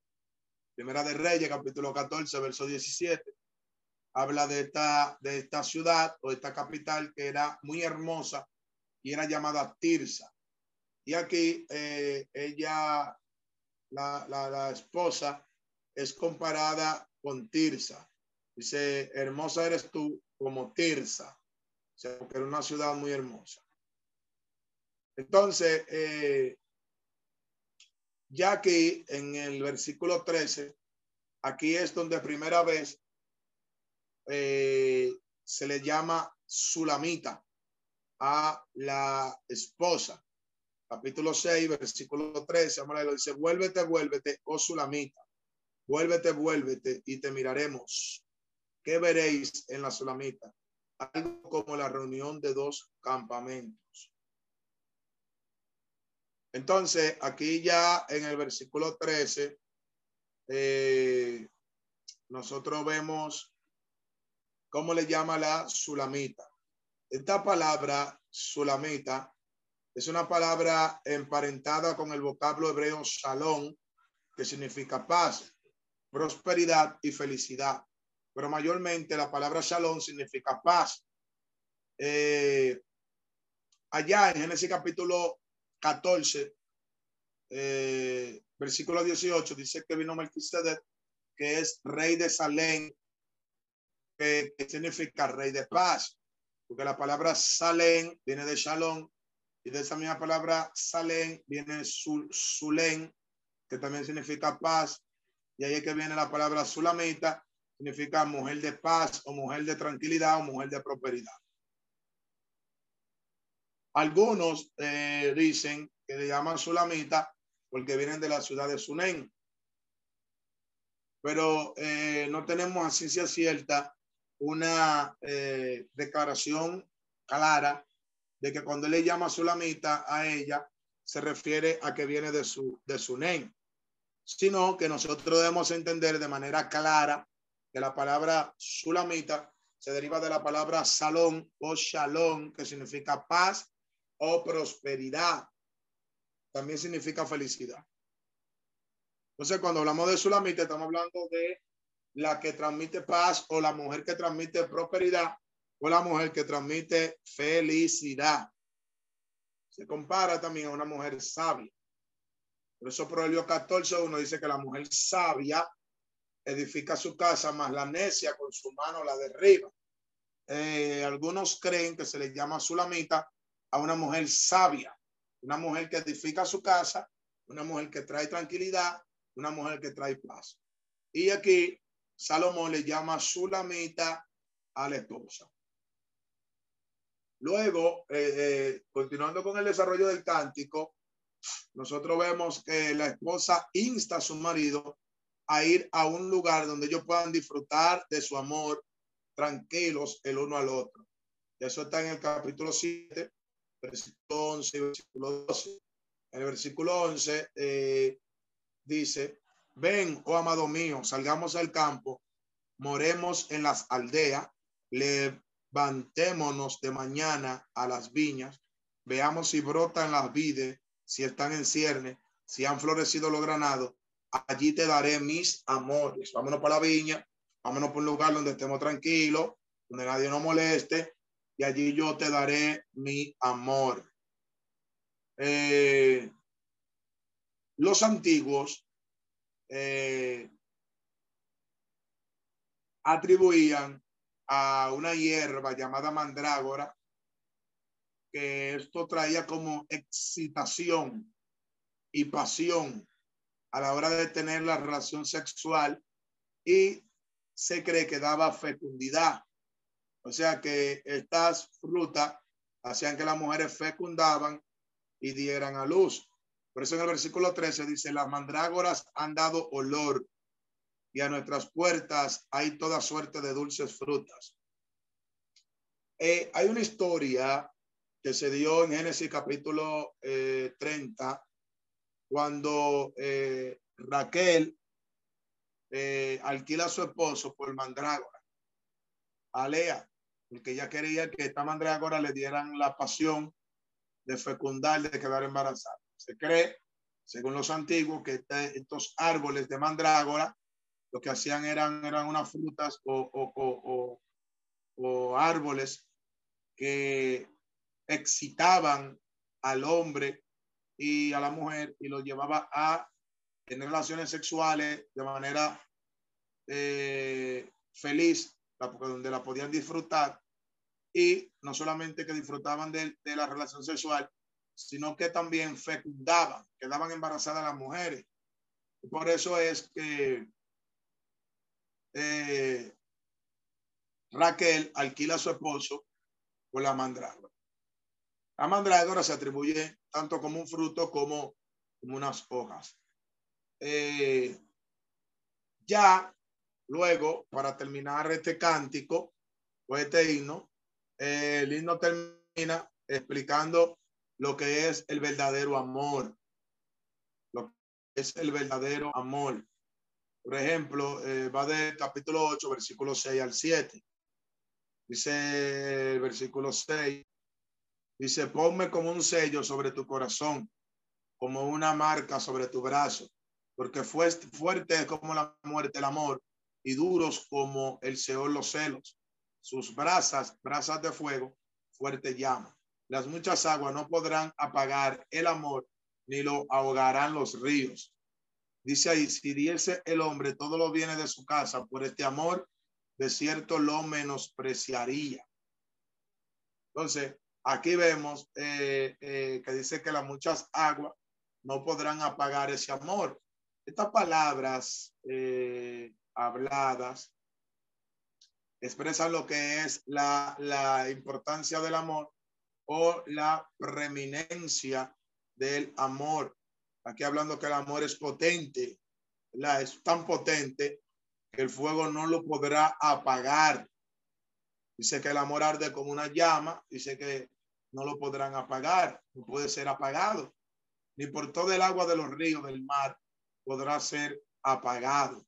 Primera de Reyes, capítulo 14, verso 17. Habla de esta, de esta ciudad o esta capital que era muy hermosa y era llamada Tirsa. Y aquí eh, ella, la, la, esposa, es comparada con Tirsa. Dice, hermosa eres tú como Tirsa. O sea, porque era una ciudad muy hermosa. Entonces, eh, ya que en el versículo 13, aquí es donde primera vez eh, se le llama Sulamita a la esposa. Capítulo 6, versículo 13, lo dice, vuélvete, vuélvete, oh Sulamita, vuélvete, vuélvete y te miraremos. ¿Qué veréis en la Sulamita? Algo como la reunión de dos campamentos. Entonces, aquí ya en el versículo 13, eh, nosotros vemos cómo le llama la sulamita. Esta palabra sulamita es una palabra emparentada con el vocablo hebreo shalom, que significa paz, prosperidad y felicidad. Pero mayormente la palabra shalom significa paz. Eh, allá en Génesis capítulo 14, eh, versículo 18, dice que vino Melquisedec que es rey de Salem, que, significa rey de paz, porque la palabra Salem viene de Shalom, y de esa misma palabra Salem viene Sulén, que también significa paz, y ahí es que viene la palabra Sulamita, significa mujer de paz o mujer de tranquilidad o mujer de prosperidad. Algunos eh, dicen que le llaman Sulamita porque vienen de la ciudad de Sunén. Pero eh, no tenemos a ciencia cierta una eh, declaración clara de que cuando le llama Sulamita a ella, se refiere a que viene de su de Sunén, sino que nosotros debemos entender de manera clara que la palabra Sulamita se deriva de la palabra salón o shalom, que significa paz o prosperidad. También significa felicidad. Entonces, cuando hablamos de Sulamita, estamos hablando de la que transmite paz o la mujer que transmite prosperidad o la mujer que transmite felicidad. Se compara también a una mujer sabia. Por eso Proverbio 14, uno dice que la mujer sabia edifica su casa, más la necia con su mano la derriba. Eh, algunos creen que se le llama sulamita a una mujer sabia, una mujer que edifica su casa, una mujer que trae tranquilidad, una mujer que trae paz. Y aquí Salomón le llama sulamita a la esposa. Luego, eh, eh, continuando con el desarrollo del cántico, nosotros vemos que la esposa insta a su marido a ir a un lugar donde ellos puedan disfrutar de su amor tranquilos el uno al otro. Eso está en el capítulo 7, versículo 11 y versículo 12. En el versículo 11 eh, dice, ven, oh amado mío, salgamos al campo, moremos en las aldeas, levantémonos de mañana a las viñas, veamos si brotan las vides, si están en cierne, si han florecido los granados, allí te daré mis amores. Vámonos para la viña, vámonos por un lugar donde estemos tranquilos, donde nadie nos moleste, y allí yo te daré mi amor. Eh, los antiguos eh, atribuían a una hierba llamada mandrágora que esto traía como excitación y pasión a la hora de tener la relación sexual y se cree que daba fecundidad. O sea que estas frutas hacían que las mujeres fecundaban y dieran a luz. Por eso en el versículo 13 dice, las mandrágoras han dado olor y a nuestras puertas hay toda suerte de dulces frutas. Eh, hay una historia que se dio en Génesis capítulo 30, eh, cuando eh, Raquel alquila a su esposo por mandrágora, a Lea, porque ella quería que esta mandrágora le dieran la pasión de fecundar, de quedar embarazada. Se cree, según los antiguos, que estos árboles de mandrágora lo que hacían eran, eran unas frutas o, o, o árboles que excitaban al hombre y a la mujer y lo llevaba a tener relaciones sexuales de manera eh, feliz, donde la podían disfrutar. Y no solamente que disfrutaban de, la relación sexual, sino que también fecundaban, quedaban embarazadas las mujeres. por eso es que eh, Raquel alquila a su esposo por la mandrágora. La mandrágora se atribuye tanto como un fruto como, unas hojas. Eh, ya luego, para terminar este cántico o este himno, el himno termina explicando lo que es el verdadero amor. Lo que es el verdadero amor. Por ejemplo, eh, va del capítulo 8, versículo 6 al 7. Dice el versículo 6, Dice, ponme como un sello sobre tu corazón, como una marca sobre tu brazo, porque fue fuerte es como la muerte el amor y duros como el Seol los celos. Sus brasas, brasas de fuego, fuerte llama. Las muchas aguas no podrán apagar el amor, ni lo ahogarán los ríos. Dice ahí, si diese el hombre todo lo bienes de su casa por este amor, de cierto lo menospreciaría. Entonces, aquí vemos eh, eh, que dice que las muchas aguas no podrán apagar ese amor. Estas palabras eh, habladas expresan lo que es la, la importancia del amor o la preeminencia del amor. Aquí hablando que el amor es potente, la es tan potente que el fuego no lo podrá apagar. Dice que el amor arde como una llama, dice que no lo podrán apagar, no puede ser apagado, ni por todo el agua de los ríos del mar podrá ser apagado.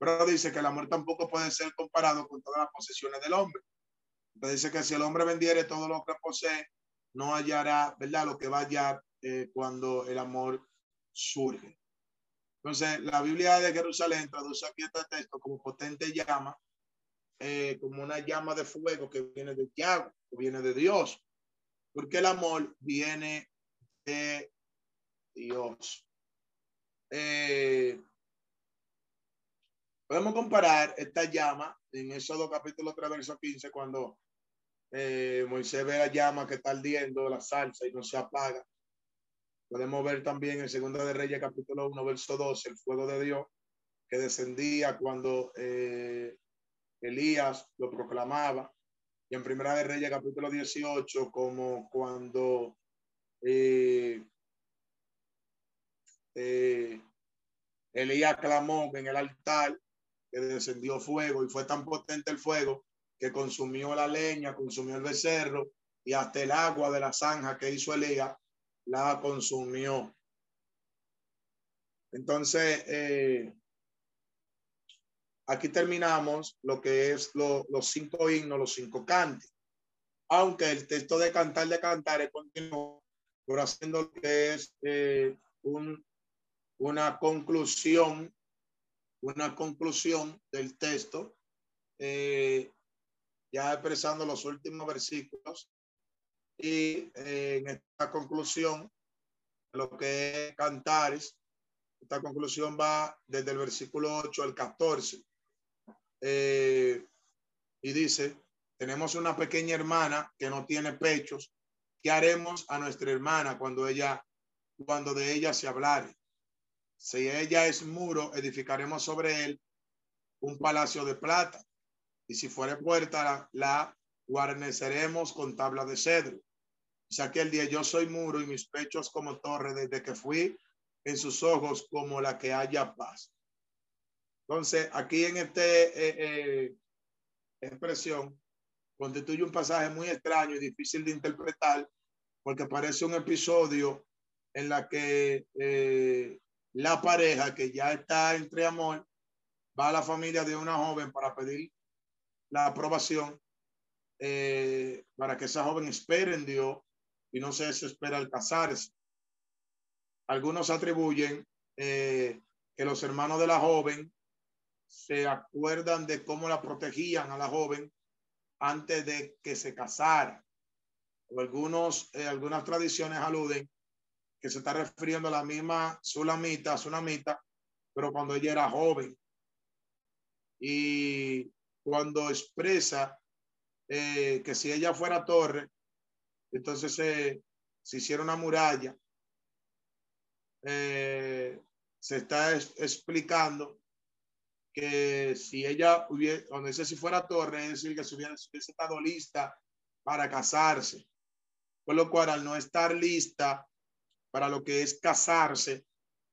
Pero dice que el amor tampoco puede ser comparado con todas las posesiones del hombre. Dice que si el hombre vendiere todo lo que posee, no hallará, ¿verdad? Lo que va a hallar eh, cuando el amor surge. Entonces, la Biblia de Jerusalén traduce aquí este texto como potente llama, eh, como una llama de fuego que viene de Yahweh, que viene de Dios, porque el amor viene de Dios. Eh, podemos comparar esta llama en Éxodo capítulo 3, verso 15, cuando eh, Moisés ve la llama que está ardiendo la salsa y no se apaga. Podemos ver también en Segunda de Reyes, capítulo 1, verso 12, el fuego de Dios que descendía cuando eh, Elías lo proclamaba. Y en Primera de Reyes, capítulo 18, como cuando eh, eh, Elías clamó en el altar que descendió fuego y fue tan potente el fuego que consumió la leña, consumió el becerro y hasta el agua de la zanja que hizo Elías la consumió. Entonces, eh, aquí terminamos lo que es los cinco himnos, los cinco cantes. Aunque el texto de cantar de cantar es continuo, por haciendo lo que es eh, un, una conclusión, una conclusión del texto, eh, ya expresando los últimos versículos y eh, en esta conclusión, lo que es Cantares, esta conclusión va desde el versículo 8 al 14. Eh, y dice, tenemos una pequeña hermana que no tiene pechos. ¿Qué haremos a nuestra hermana cuando ella, cuando de ella se hablare? Si ella es muro, edificaremos sobre él un palacio de plata. Y si fuere puerta, la, la guarneceremos con tabla de cedro el día, yo soy muro y mis pechos como torre desde que fui en sus ojos como la que haya paz. Entonces, aquí en este eh, eh, expresión constituye un pasaje muy extraño y difícil de interpretar porque parece un episodio en la que eh, la pareja que ya está entre amor va a la familia de una joven para pedir la aprobación para que esa joven espere en Dios y no se desespera al casarse. Algunos atribuyen eh, que los hermanos de la joven se acuerdan de cómo la protegían a la joven antes de que se casara. O algunos, eh, algunas tradiciones aluden que se está refiriendo a la misma Sulamita, Sunamita, pero cuando ella era joven. Y cuando expresa eh, que si ella fuera torre, entonces se hicieron una muralla. Eh, se está explicando que si ella hubiera, cuando dice si fuera torre, es decir, que si hubiera, hubiese estado lista para casarse. Por lo cual, al no estar lista para lo que es casarse,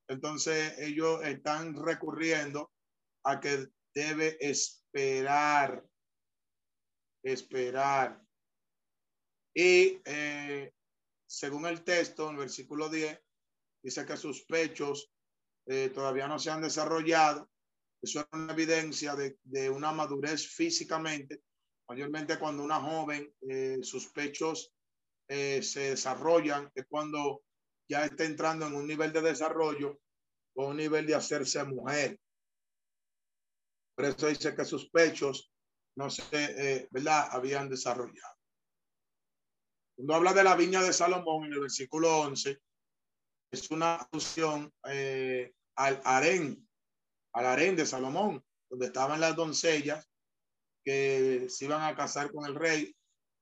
entonces ellos están recurriendo a que debe esperar, esperar. Y eh, según el texto, en el versículo 10, dice que sus pechos eh, todavía no se han desarrollado. Eso es una evidencia de, una madurez físicamente, mayormente cuando una joven, eh, sus pechos se desarrollan, es cuando ya está entrando en un nivel de desarrollo o un nivel de hacerse mujer. Por eso dice que sus pechos no se, ¿verdad? Habían desarrollado. Cuando habla de la viña de Salomón en el versículo 11, es una alusión eh, al harén, al harén de Salomón, donde estaban las doncellas que se iban a casar con el rey,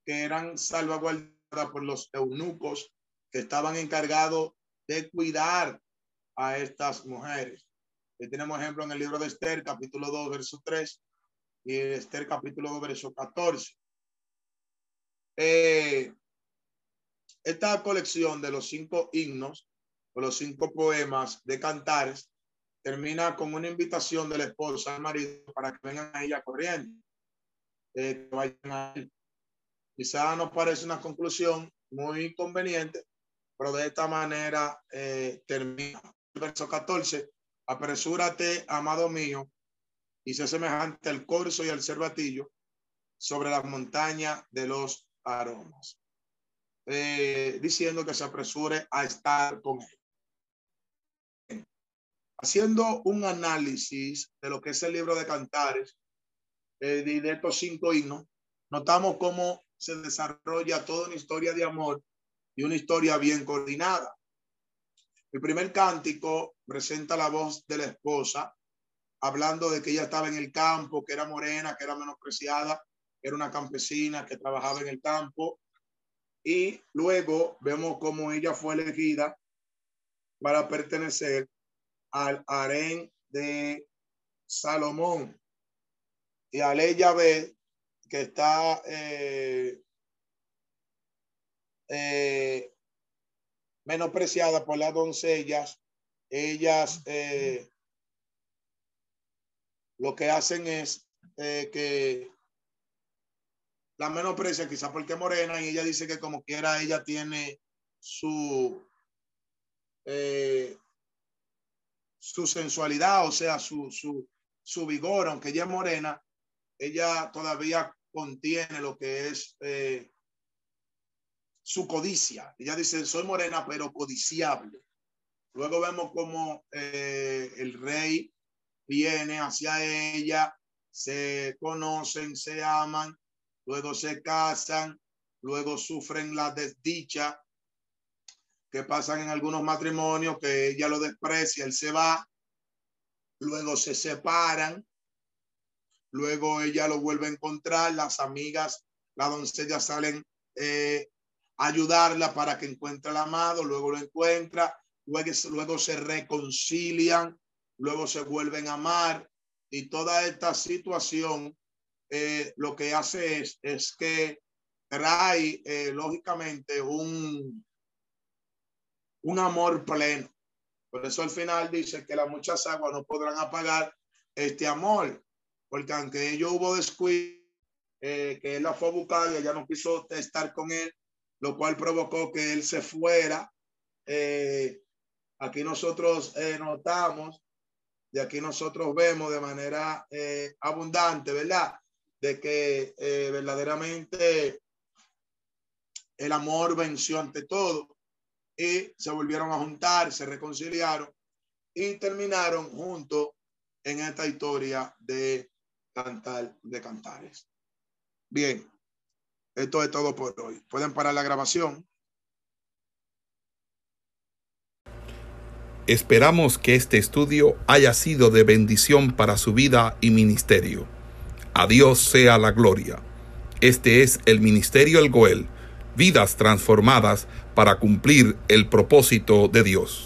que eran salvaguardadas por los eunucos estaban encargados de cuidar a estas mujeres. Tenemos ejemplo en el libro de Esther, capítulo 2, verso 3, y Esther, capítulo 2, verso 14. Eh, esta colección de los cinco himnos o los cinco poemas de cantares termina con una invitación de la esposa al marido para que vengan a ella corriendo. Eh, Quizá nos parece una conclusión muy conveniente, pero de esta manera eh, termina. El verso 14, apresúrate, amado mío, y sé semejante al corzo y al cervatillo sobre las montañas de los aromas. Eh, diciendo que se apresure a estar con él. Haciendo un análisis de lo que es el libro de Cantares, eh, de estos cinco himnos, notamos cómo se desarrolla toda una historia de amor y una historia bien coordinada. El primer cántico presenta la voz de la esposa, hablando de que ella estaba en el campo, que era morena, que era menospreciada, que era una campesina que trabajaba en el campo, y luego vemos cómo ella fue elegida para pertenecer al harén de Salomón. Y al ella ve que está eh, eh, menospreciada por las doncellas, ellas eh, lo que hacen es que la menosprecia quizá porque morena y ella dice que como quiera ella tiene su eh, su sensualidad, o sea, su, su, su vigor, aunque ella es morena, ella todavía contiene lo que es eh, su codicia. Ella dice, soy morena, pero codiciable. Luego vemos como eh, el rey viene hacia ella, se conocen, se aman, luego se casan, luego sufren la desdicha que pasan en algunos matrimonios, que ella lo desprecia, él se va, luego se separan, luego ella lo vuelve a encontrar, las amigas, la doncella salen eh, ayudarla para que encuentre al amado, luego lo encuentra, luego, luego se reconcilian, luego se vuelven a amar y toda esta situación eh, lo que hace es, es que trae eh, lógicamente un, un amor pleno. Por eso al final dice que las muchas aguas no podrán apagar este amor, porque aunque ellos hubo descuido, eh, que él la fue a buscar y ella no quiso estar con él, lo cual provocó que él se fuera. aquí nosotros notamos, y aquí nosotros vemos de manera abundante, ¿verdad? de que eh, verdaderamente el amor venció ante todo y se volvieron a juntar, se reconciliaron y terminaron juntos en esta historia de cantar de cantares. Bien, esto es todo por hoy. Pueden parar la grabación. Esperamos que este estudio haya sido de bendición para su vida y ministerio. A Dios sea la gloria. Este es el Ministerio El Goel, vidas transformadas para cumplir el propósito de Dios.